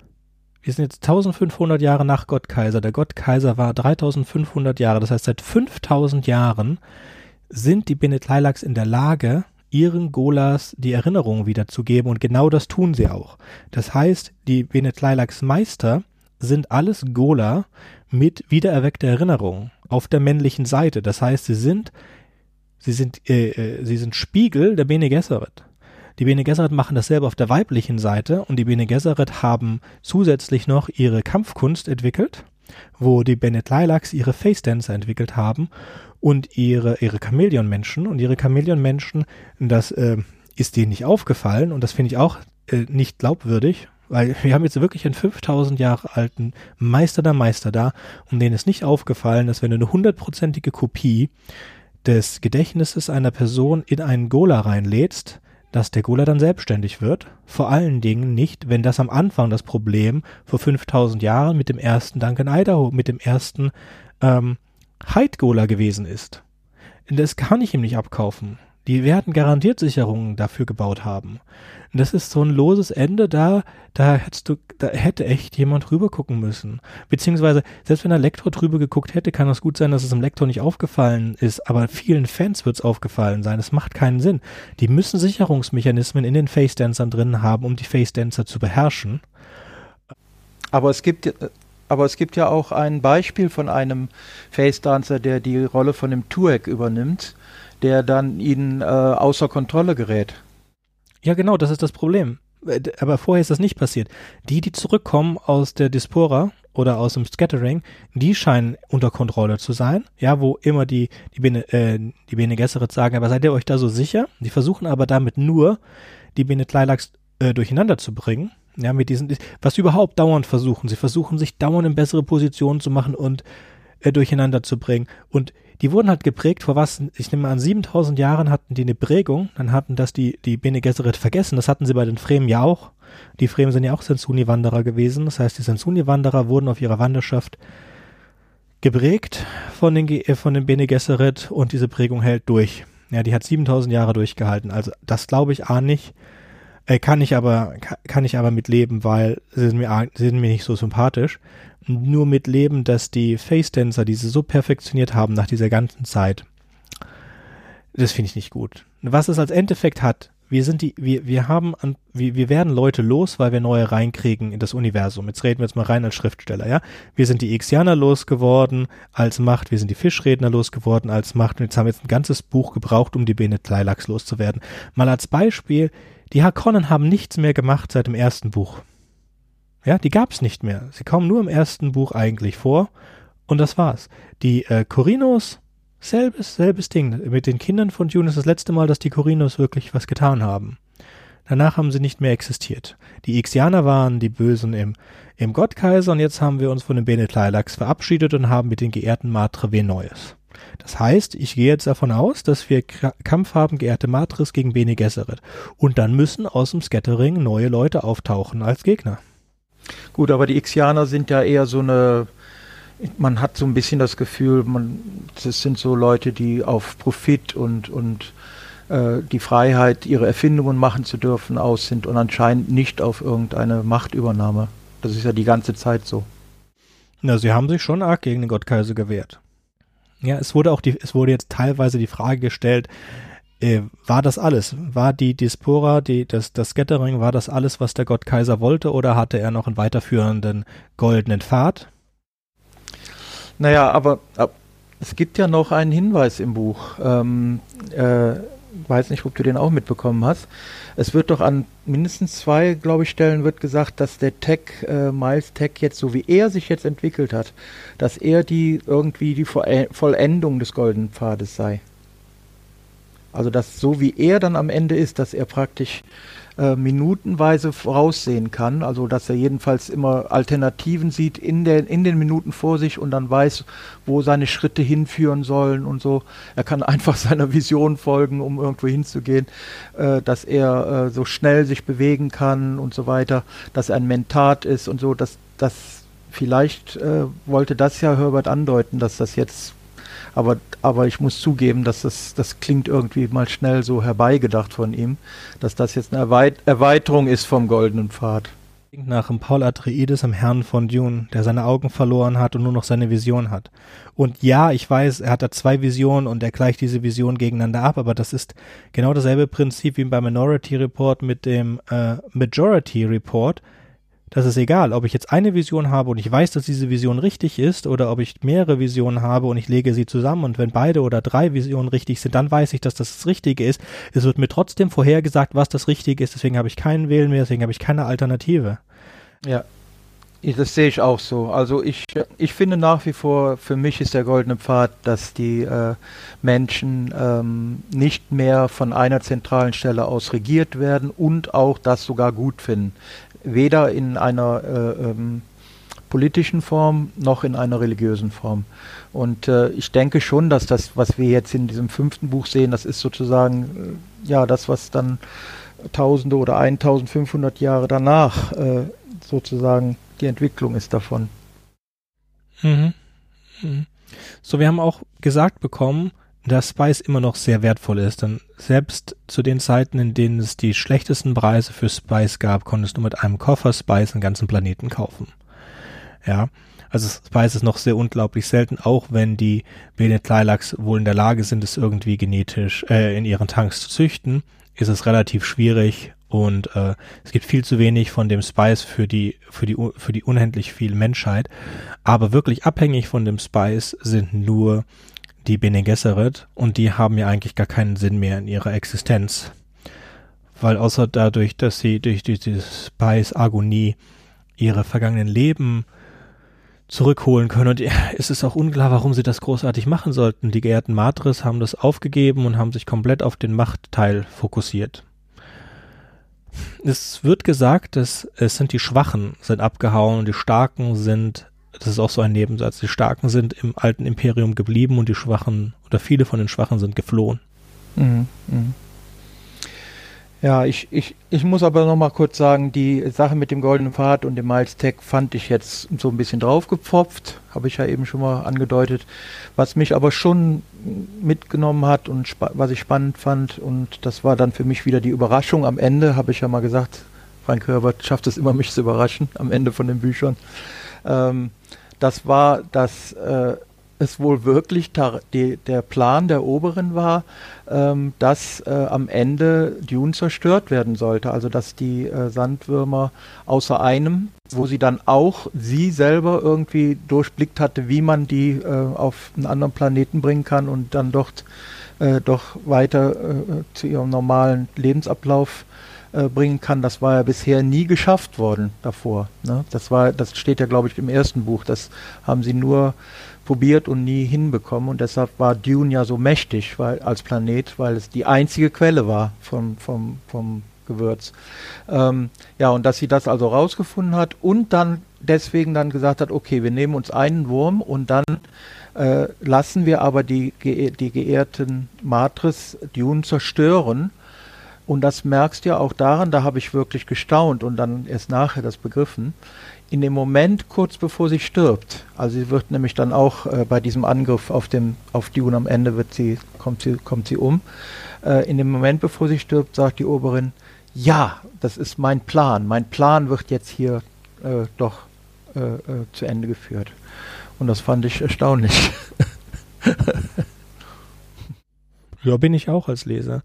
wir sind jetzt 1500 Jahre nach Gottkaiser. Der Gottkaiser war 3500 Jahre. Das heißt, seit 5000 Jahren sind die Benetleilaks in der Lage, ihren Golas die Erinnerungen wiederzugeben und genau das tun sie auch. Das heißt, die Benetleilaks Meister sind alles Gola mit wiedererweckter Erinnerung auf der männlichen Seite. Das heißt, sie sind Sie sind, äh, äh, sie sind Spiegel der Bene Gesserit. Die Bene Gesserit machen dasselbe auf der weiblichen Seite und die Bene Gesserit haben zusätzlich noch ihre Kampfkunst entwickelt, wo die Bene Lilacs ihre Face Dancer entwickelt haben und ihre, ihre Chamäleon-Menschen und ihre Chamäleon-Menschen, das äh, ist denen nicht aufgefallen und das finde ich auch äh, nicht glaubwürdig, weil wir haben jetzt wirklich einen 5000 Jahre alten Meister der Meister da und denen ist nicht aufgefallen, dass wenn du eine hundertprozentige Kopie des Gedächtnisses einer Person in einen Gola reinlädst, dass der Gola dann selbstständig wird. Vor allen Dingen nicht, wenn das am Anfang das Problem vor 5000 Jahren mit dem ersten Duncan Idaho, mit dem ersten ähm, Hyde Gola gewesen ist. Das kann ich ihm nicht abkaufen. Die werden garantiert Sicherungen dafür gebaut haben. Und das ist so ein loses Ende, da, da hättest du, da hätte echt jemand drüber gucken müssen. Beziehungsweise, selbst wenn der Lektor drüber geguckt hätte, kann es gut sein, dass es dem Lektor nicht aufgefallen ist, aber vielen Fans wird es aufgefallen sein. Das macht keinen Sinn. Die müssen Sicherungsmechanismen in den Face Dancern drin haben, um die Face Dancer zu beherrschen. Aber es gibt, aber es gibt ja auch ein Beispiel von einem Face Dancer, der die Rolle von dem Tuek übernimmt, der dann ihnen äh, außer Kontrolle gerät. Ja, genau, das ist das Problem. Äh, aber vorher ist das nicht passiert. Die, die zurückkommen aus der Dispora oder aus dem Scattering, die scheinen unter Kontrolle zu sein. Ja, wo immer die, die Bene, äh, die Bene Gesserit sagen, aber seid ihr euch da so sicher? Die versuchen aber damit nur, die Bene Tleilax äh, durcheinander zu bringen. Ja, mit diesen, was überhaupt dauernd versuchen. Sie versuchen sich dauernd in bessere Positionen zu machen und äh, durcheinander zu bringen. Und die wurden halt geprägt vor was, ich nehme an, 7000 Jahren hatten die eine Prägung, dann hatten das die, die Bene Gesserit vergessen, das hatten sie bei den Fremen ja auch. Die Fremen sind ja auch Sensuni-Wanderer gewesen, das heißt, die Sensuni-Wanderer wurden auf ihrer Wanderschaft geprägt von den, äh, von den Bene Gesserit und diese Prägung hält durch. Ja, die hat 7000 Jahre durchgehalten, also das glaube ich A nicht. Äh, kann ich aber, kann ich aber mitleben, weil sie sind mir, sie sind mir nicht so sympathisch nur mit leben, dass die Face-Dancer diese so perfektioniert haben nach dieser ganzen Zeit. Das finde ich nicht gut. Was es als Endeffekt hat, wir sind die, wir, wir haben, an, wir, wir werden Leute los, weil wir neue reinkriegen in das Universum. Jetzt reden wir jetzt mal rein als Schriftsteller, ja. Wir sind die Ixianer losgeworden als Macht, wir sind die Fischredner losgeworden als Macht und jetzt haben wir jetzt ein ganzes Buch gebraucht, um die Bene Tleilax loszuwerden. Mal als Beispiel, die Harkonnen haben nichts mehr gemacht seit dem ersten Buch. Ja, die gab es nicht mehr. Sie kommen nur im ersten Buch eigentlich vor und das war's. Die äh, Corinos, selbes, selbes Ding. Mit den Kindern von Dune ist das letzte Mal, dass die Corinos wirklich was getan haben. Danach haben sie nicht mehr existiert. Die Ixianer waren die Bösen im, im Gottkaiser und jetzt haben wir uns von den Bene verabschiedet und haben mit den geehrten Matre Neues. Das heißt, ich gehe jetzt davon aus, dass wir K Kampf haben, geehrte Matris gegen Bene Gesserit. Und dann müssen aus dem Scattering neue Leute auftauchen als Gegner. Gut, aber die Ixianer sind ja eher so eine, man hat so ein bisschen das Gefühl, man, das sind so Leute, die auf Profit und, und äh, die Freiheit, ihre Erfindungen machen zu dürfen, aus sind und anscheinend nicht auf irgendeine Machtübernahme. Das ist ja die ganze Zeit so. Na, sie haben sich schon arg gegen den Gottkaiser gewehrt. Ja, es wurde auch die, es wurde jetzt teilweise die Frage gestellt, äh, war das alles? War die Diaspora, die, das, das Scattering, war das alles, was der Gottkaiser wollte, oder hatte er noch einen weiterführenden goldenen Pfad? Naja, aber, aber es gibt ja noch einen Hinweis im Buch. Ähm, äh, weiß nicht, ob du den auch mitbekommen hast. Es wird doch an mindestens zwei, glaube ich, Stellen wird gesagt, dass der Tech, äh, Miles Tech jetzt, so wie er sich jetzt entwickelt hat, dass er die irgendwie die Vollendung des goldenen Pfades sei. Also dass so wie er dann am Ende ist, dass er praktisch äh, minutenweise voraussehen kann, also dass er jedenfalls immer Alternativen sieht in, der, in den Minuten vor sich und dann weiß, wo seine Schritte hinführen sollen und so. Er kann einfach seiner Vision folgen, um irgendwo hinzugehen, äh, dass er äh, so schnell sich bewegen kann und so weiter, dass er ein Mentat ist und so, dass das vielleicht äh, wollte das ja Herbert andeuten, dass das jetzt aber, aber ich muss zugeben, dass das, das klingt irgendwie mal schnell so herbeigedacht von ihm, dass das jetzt eine Erweit Erweiterung ist vom Goldenen Pfad. Nach dem Paul Atreides, am Herrn von Dune, der seine Augen verloren hat und nur noch seine Vision hat. Und ja, ich weiß, er hat da zwei Visionen und er gleicht diese Visionen gegeneinander ab, aber das ist genau dasselbe Prinzip wie beim Minority Report mit dem äh, Majority Report das ist egal, ob ich jetzt eine Vision habe und ich weiß, dass diese Vision richtig ist oder ob ich mehrere Visionen habe und ich lege sie zusammen und wenn beide oder drei Visionen richtig sind, dann weiß ich, dass das das Richtige ist. Es wird mir trotzdem vorhergesagt, was das Richtige ist, deswegen habe ich keinen Wählen mehr, deswegen habe ich keine Alternative. Ja, das sehe ich auch so. Also ich, ich finde nach wie vor, für mich ist der goldene Pfad, dass die äh, Menschen ähm, nicht mehr von einer zentralen Stelle aus regiert werden und auch das sogar gut finden weder in einer äh, ähm, politischen Form noch in einer religiösen Form. Und äh, ich denke schon, dass das, was wir jetzt in diesem fünften Buch sehen, das ist sozusagen äh, ja das, was dann Tausende oder 1500 Jahre danach äh, sozusagen die Entwicklung ist davon. Mhm. Mhm. So, wir haben auch gesagt bekommen, dass Spice immer noch sehr wertvoll ist. Denn selbst zu den Zeiten, in denen es die schlechtesten Preise für Spice gab, konntest du mit einem Koffer Spice einen ganzen Planeten kaufen. Ja. Also Spice ist noch sehr unglaublich selten, auch wenn die Bene Tleilax wohl in der Lage sind, es irgendwie genetisch äh, in ihren Tanks zu züchten, ist es relativ schwierig und äh, es gibt viel zu wenig von dem Spice für die für die für die unendlich viel Menschheit. Aber wirklich abhängig von dem Spice sind nur die Bene Gesserit und die haben ja eigentlich gar keinen Sinn mehr in ihrer Existenz. Weil außer dadurch, dass sie durch, diese Spice Agonie ihre vergangenen Leben zurückholen können. Und es ist auch unklar, warum sie das großartig machen sollten. Die geehrten Matris haben das aufgegeben und haben sich komplett auf den Machtteil fokussiert. Es wird gesagt, dass es sind die Schwachen sind abgehauen und die Starken sind das ist auch so ein Nebensatz. Die Starken sind im alten Imperium geblieben und die Schwachen oder viele von den Schwachen sind geflohen. Mhm, mh. Ja, ich, ich, ich muss aber noch mal kurz sagen, die Sache mit dem Goldenen Pfad und dem Miles Tech fand ich jetzt so ein bisschen draufgepfropft, habe ich ja eben schon mal angedeutet. Was mich aber schon mitgenommen hat und was ich spannend fand und das war dann für mich wieder die Überraschung am Ende, habe ich ja mal gesagt, Frank Herbert schafft es immer, mich zu überraschen am Ende von den Büchern. Ähm, das war, dass äh, es wohl wirklich die, der Plan der Oberen war, ähm, dass äh, am Ende Dune zerstört werden sollte. Also dass die äh, Sandwürmer außer einem, wo sie dann auch sie selber irgendwie durchblickt hatte, wie man die äh, auf einen anderen Planeten bringen kann und dann dort äh, doch weiter äh, zu ihrem normalen Lebensablauf äh, bringen kann, das war ja bisher nie geschafft worden davor. Ne? Das war, das steht ja, glaube ich, im ersten Buch. Das haben sie nur probiert und nie hinbekommen und deshalb war Dune ja so mächtig weil, als Planet, weil es die einzige Quelle war vom, vom, vom Gewürz. Ähm, ja, und dass sie das also rausgefunden hat und dann deswegen dann gesagt hat, okay, wir nehmen uns einen Wurm und dann äh, lassen wir aber die, die geehrten Matris Dune zerstören und das merkst du ja auch daran, da habe ich wirklich gestaunt und dann erst nachher das begriffen. In dem Moment, kurz bevor sie stirbt, also sie wird nämlich dann auch äh, bei diesem Angriff auf, dem, auf Dune am Ende wird sie, kommt, sie, kommt sie um. Äh, in dem Moment, bevor sie stirbt, sagt die Oberin, ja, das ist mein Plan. Mein Plan wird jetzt hier äh, doch äh, äh, zu Ende geführt. Und das fand ich erstaunlich. ja, bin ich auch als Leser.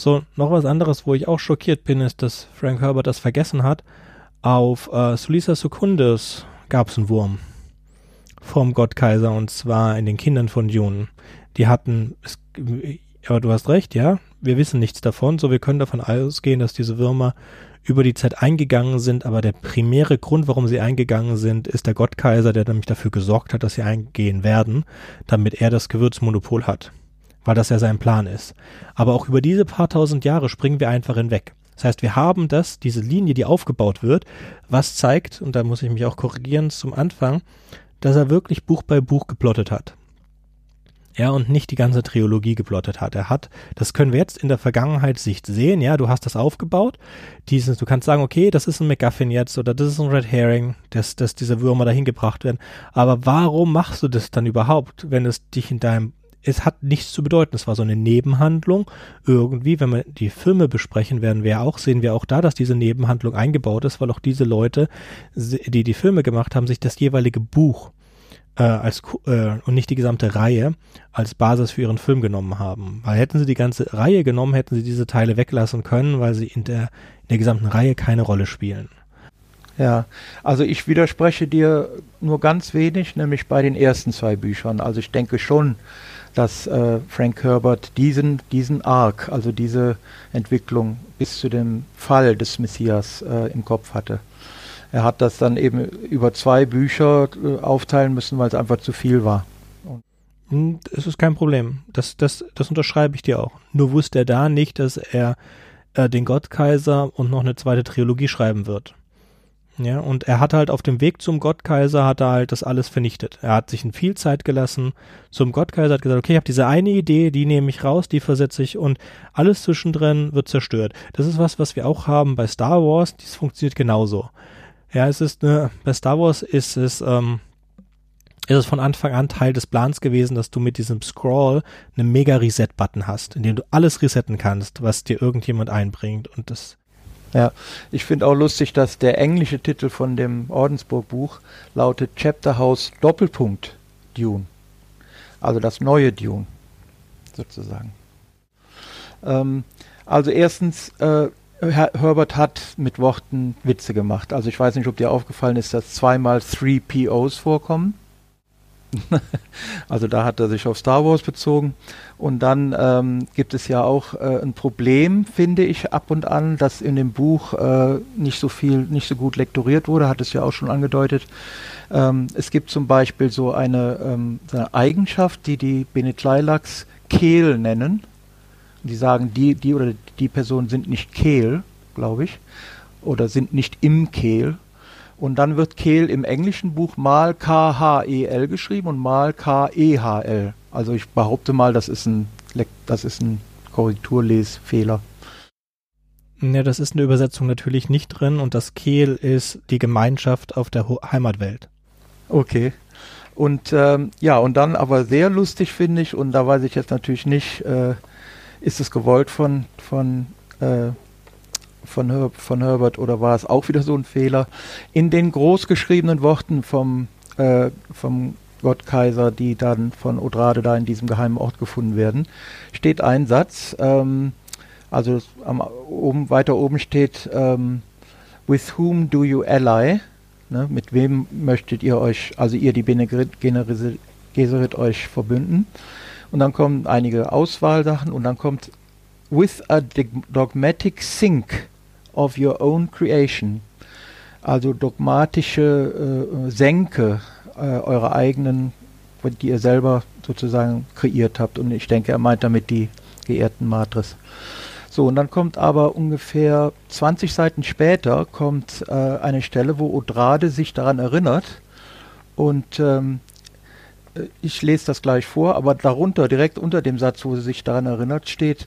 So, noch was anderes, wo ich auch schockiert bin, ist, dass Frank Herbert das vergessen hat. Auf äh, Sulisa Secundus gab es einen Wurm vom Gottkaiser und zwar in den Kindern von Dune. Die hatten, es, aber du hast recht, ja, wir wissen nichts davon, so wir können davon ausgehen, dass diese Würmer über die Zeit eingegangen sind, aber der primäre Grund, warum sie eingegangen sind, ist der Gottkaiser, der nämlich dafür gesorgt hat, dass sie eingehen werden, damit er das Gewürzmonopol hat weil das ja sein Plan ist. Aber auch über diese paar tausend Jahre springen wir einfach hinweg. Das heißt, wir haben das, diese Linie, die aufgebaut wird, was zeigt, und da muss ich mich auch korrigieren zum Anfang, dass er wirklich Buch bei Buch geplottet hat. Ja, und nicht die ganze Trilogie geplottet hat. Er hat, das können wir jetzt in der Vergangenheitssicht sehen, ja, du hast das aufgebaut. Dieses, du kannst sagen, okay, das ist ein MacGuffin jetzt oder das ist ein Red Herring, dass, dass diese Würmer dahin gebracht werden. Aber warum machst du das dann überhaupt, wenn es dich in deinem es hat nichts zu bedeuten. Es war so eine Nebenhandlung. Irgendwie, wenn wir die Filme besprechen, werden wir auch, sehen wir auch da, dass diese Nebenhandlung eingebaut ist, weil auch diese Leute, die die Filme gemacht haben, sich das jeweilige Buch äh, als äh, und nicht die gesamte Reihe als Basis für ihren Film genommen haben. Weil hätten sie die ganze Reihe genommen, hätten sie diese Teile weglassen können, weil sie in der, in der gesamten Reihe keine Rolle spielen. Ja, also ich widerspreche dir nur ganz wenig, nämlich bei den ersten zwei Büchern. Also ich denke schon, dass äh, Frank Herbert diesen, diesen Arc, also diese Entwicklung bis zu dem Fall des Messias äh, im Kopf hatte. Er hat das dann eben über zwei Bücher äh, aufteilen müssen, weil es einfach zu viel war. Hm, es ist kein Problem. Das, das, das unterschreibe ich dir auch. Nur wusste er da nicht, dass er äh, den Gottkaiser und noch eine zweite Trilogie schreiben wird. Ja, und er hat halt auf dem Weg zum Gottkaiser hat er halt das alles vernichtet. Er hat sich in viel Zeit gelassen zum Gottkaiser, hat gesagt, okay, ich habe diese eine Idee, die nehme ich raus, die versetze ich und alles zwischendrin wird zerstört. Das ist was, was wir auch haben bei Star Wars, dies funktioniert genauso. Ja, es ist eine, bei Star Wars ist es, ähm, ist es von Anfang an Teil des Plans gewesen, dass du mit diesem Scroll einen Mega-Reset-Button hast, in dem du alles resetten kannst, was dir irgendjemand einbringt und das ja, ich finde auch lustig, dass der englische Titel von dem Ordensburg-Buch lautet Chapter House Doppelpunkt Dune. Also das neue Dune, sozusagen. Ähm, also erstens, äh, Herbert hat mit Worten Witze gemacht. Also ich weiß nicht, ob dir aufgefallen ist, dass zweimal 3 POs vorkommen. Also da hat er sich auf Star Wars bezogen. Und dann ähm, gibt es ja auch äh, ein Problem, finde ich, ab und an, dass in dem Buch äh, nicht so viel, nicht so gut lektoriert wurde, hat es ja auch schon angedeutet. Ähm, es gibt zum Beispiel so eine, ähm, eine Eigenschaft, die die Benetleilachs Kehl nennen. Die sagen, die, die oder die Personen sind nicht Kehl, glaube ich, oder sind nicht im Kehl, und dann wird Kehl im englischen Buch mal K-H-E-L geschrieben und mal K-E-H-L. Also ich behaupte mal, das ist ein, das ist ein Korrekturlesfehler. Ja, das ist eine Übersetzung natürlich nicht drin und das Kehl ist die Gemeinschaft auf der Heimatwelt. Okay. Und ähm, ja, und dann aber sehr lustig finde ich, und da weiß ich jetzt natürlich nicht, äh, ist es gewollt von, von äh, von, Her von Herbert oder war es auch wieder so ein Fehler? In den großgeschriebenen Worten vom, äh, vom Gottkaiser, die dann von Odrade da in diesem geheimen Ort gefunden werden, steht ein Satz, ähm, also am, oben, weiter oben steht, ähm, with whom do you ally? Ne, mit wem möchtet ihr euch, also ihr die Bene Gesserit euch verbünden? Und dann kommen einige Auswahlsachen und dann kommt with a dogmatic sink of your own creation. Also dogmatische äh, Senke äh, eurer eigenen, die ihr selber sozusagen kreiert habt. Und ich denke, er meint damit die geehrten Matres. So, und dann kommt aber ungefähr 20 Seiten später kommt äh, eine Stelle, wo Odrade sich daran erinnert. Und ähm, äh, ich lese das gleich vor, aber darunter, direkt unter dem Satz, wo sie sich daran erinnert, steht,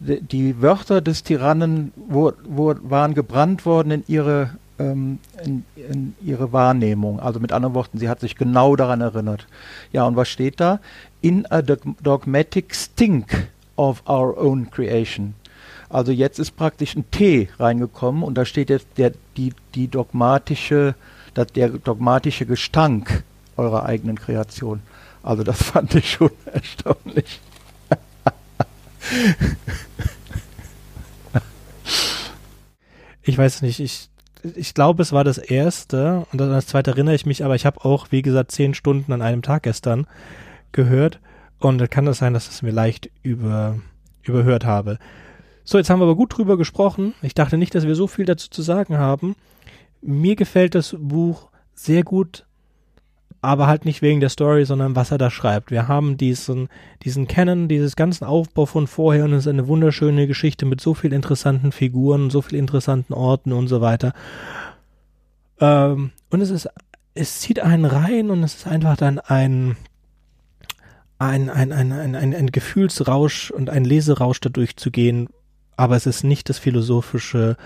die Wörter des Tyrannen wo, wo waren gebrannt worden in ihre, ähm, in, in ihre Wahrnehmung. Also mit anderen Worten, sie hat sich genau daran erinnert. Ja, und was steht da? In a dogmatic stink of our own creation. Also jetzt ist praktisch ein T reingekommen und da steht jetzt der, die, die dogmatische, der, der dogmatische Gestank eurer eigenen Kreation. Also das fand ich schon erstaunlich. Ich weiß nicht, ich, ich glaube, es war das erste und an das zweite erinnere ich mich, aber ich habe auch, wie gesagt, zehn Stunden an einem Tag gestern gehört und dann kann das sein, dass ich es mir leicht über, überhört habe. So, jetzt haben wir aber gut drüber gesprochen. Ich dachte nicht, dass wir so viel dazu zu sagen haben. Mir gefällt das Buch sehr gut, aber halt nicht wegen der Story, sondern was er da schreibt. Wir haben diesen, diesen Canon, dieses ganzen Aufbau von vorher und es ist eine wunderschöne Geschichte mit so vielen interessanten Figuren, so vielen interessanten Orten und so weiter. Ähm, und es ist, es zieht einen rein und es ist einfach dann ein, ein, ein, ein, ein, ein, ein Gefühlsrausch und ein Leserausch dadurch zu gehen, aber es ist nicht das philosophische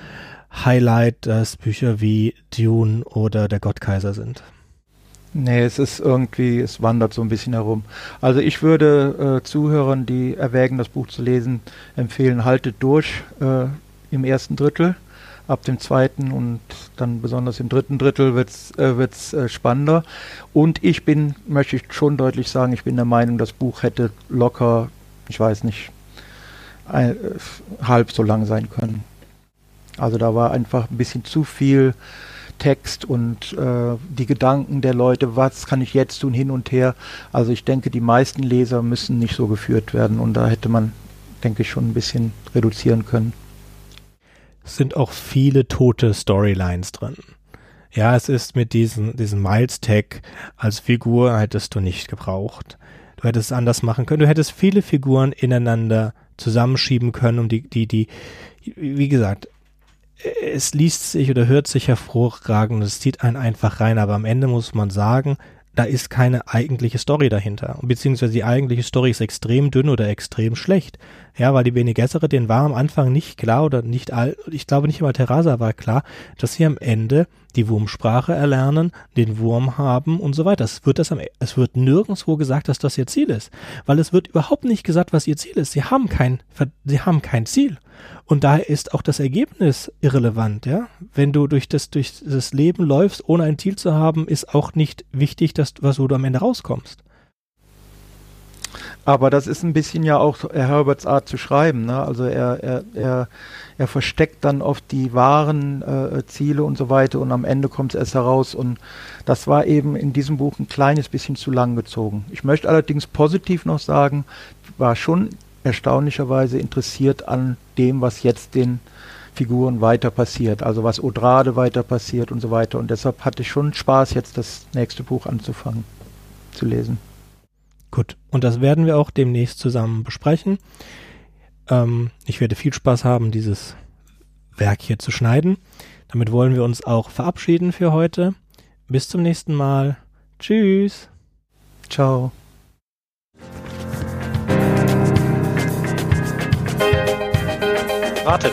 Highlight, dass Bücher wie Dune oder Der Gottkaiser sind. Nee, es ist irgendwie, es wandert so ein bisschen herum. Also ich würde äh, Zuhörern, die erwägen, das Buch zu lesen, empfehlen, haltet durch äh, im ersten Drittel. Ab dem zweiten und dann besonders im dritten Drittel wird es äh, äh, spannender. Und ich bin, möchte ich schon deutlich sagen, ich bin der Meinung, das Buch hätte locker, ich weiß nicht, ein, halb so lang sein können. Also da war einfach ein bisschen zu viel Text und äh, die Gedanken der Leute, was kann ich jetzt tun, hin und her. Also ich denke, die meisten Leser müssen nicht so geführt werden und da hätte man, denke ich, schon ein bisschen reduzieren können. Es sind auch viele tote Storylines drin. Ja, es ist mit diesem, diesem Miles-Tag als Figur hättest du nicht gebraucht. Du hättest es anders machen können. Du hättest viele Figuren ineinander zusammenschieben können, um die, die, die, wie gesagt, es liest sich oder hört sich hervorragend, es zieht einen einfach rein, aber am Ende muss man sagen, da ist keine eigentliche Story dahinter. Beziehungsweise die eigentliche Story ist extrem dünn oder extrem schlecht. Ja, weil die Bene Gesserit, denen war am Anfang nicht klar oder nicht all, ich glaube nicht immer Teresa war klar, dass sie am Ende die Wurmsprache erlernen, den Wurm haben und so weiter. Es wird das am, es wird nirgendswo gesagt, dass das ihr Ziel ist. Weil es wird überhaupt nicht gesagt, was ihr Ziel ist. Sie haben kein, sie haben kein Ziel. Und daher ist auch das Ergebnis irrelevant, ja. Wenn du durch das, durch das Leben läufst, ohne ein Ziel zu haben, ist auch nicht wichtig, dass, was, wo du am Ende rauskommst. Aber das ist ein bisschen ja auch Herberts Art zu schreiben. Ne? Also er, er, er, er versteckt dann oft die wahren äh, Ziele und so weiter und am Ende kommt es erst heraus. Und das war eben in diesem Buch ein kleines bisschen zu lang gezogen. Ich möchte allerdings positiv noch sagen, war schon erstaunlicherweise interessiert an dem, was jetzt den Figuren weiter passiert, also was Odrade weiter passiert und so weiter. Und deshalb hatte ich schon Spaß, jetzt das nächste Buch anzufangen zu lesen. Gut, und das werden wir auch demnächst zusammen besprechen. Ähm, ich werde viel Spaß haben, dieses Werk hier zu schneiden. Damit wollen wir uns auch verabschieden für heute. Bis zum nächsten Mal. Tschüss. Ciao. Wartet,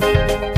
Thank you.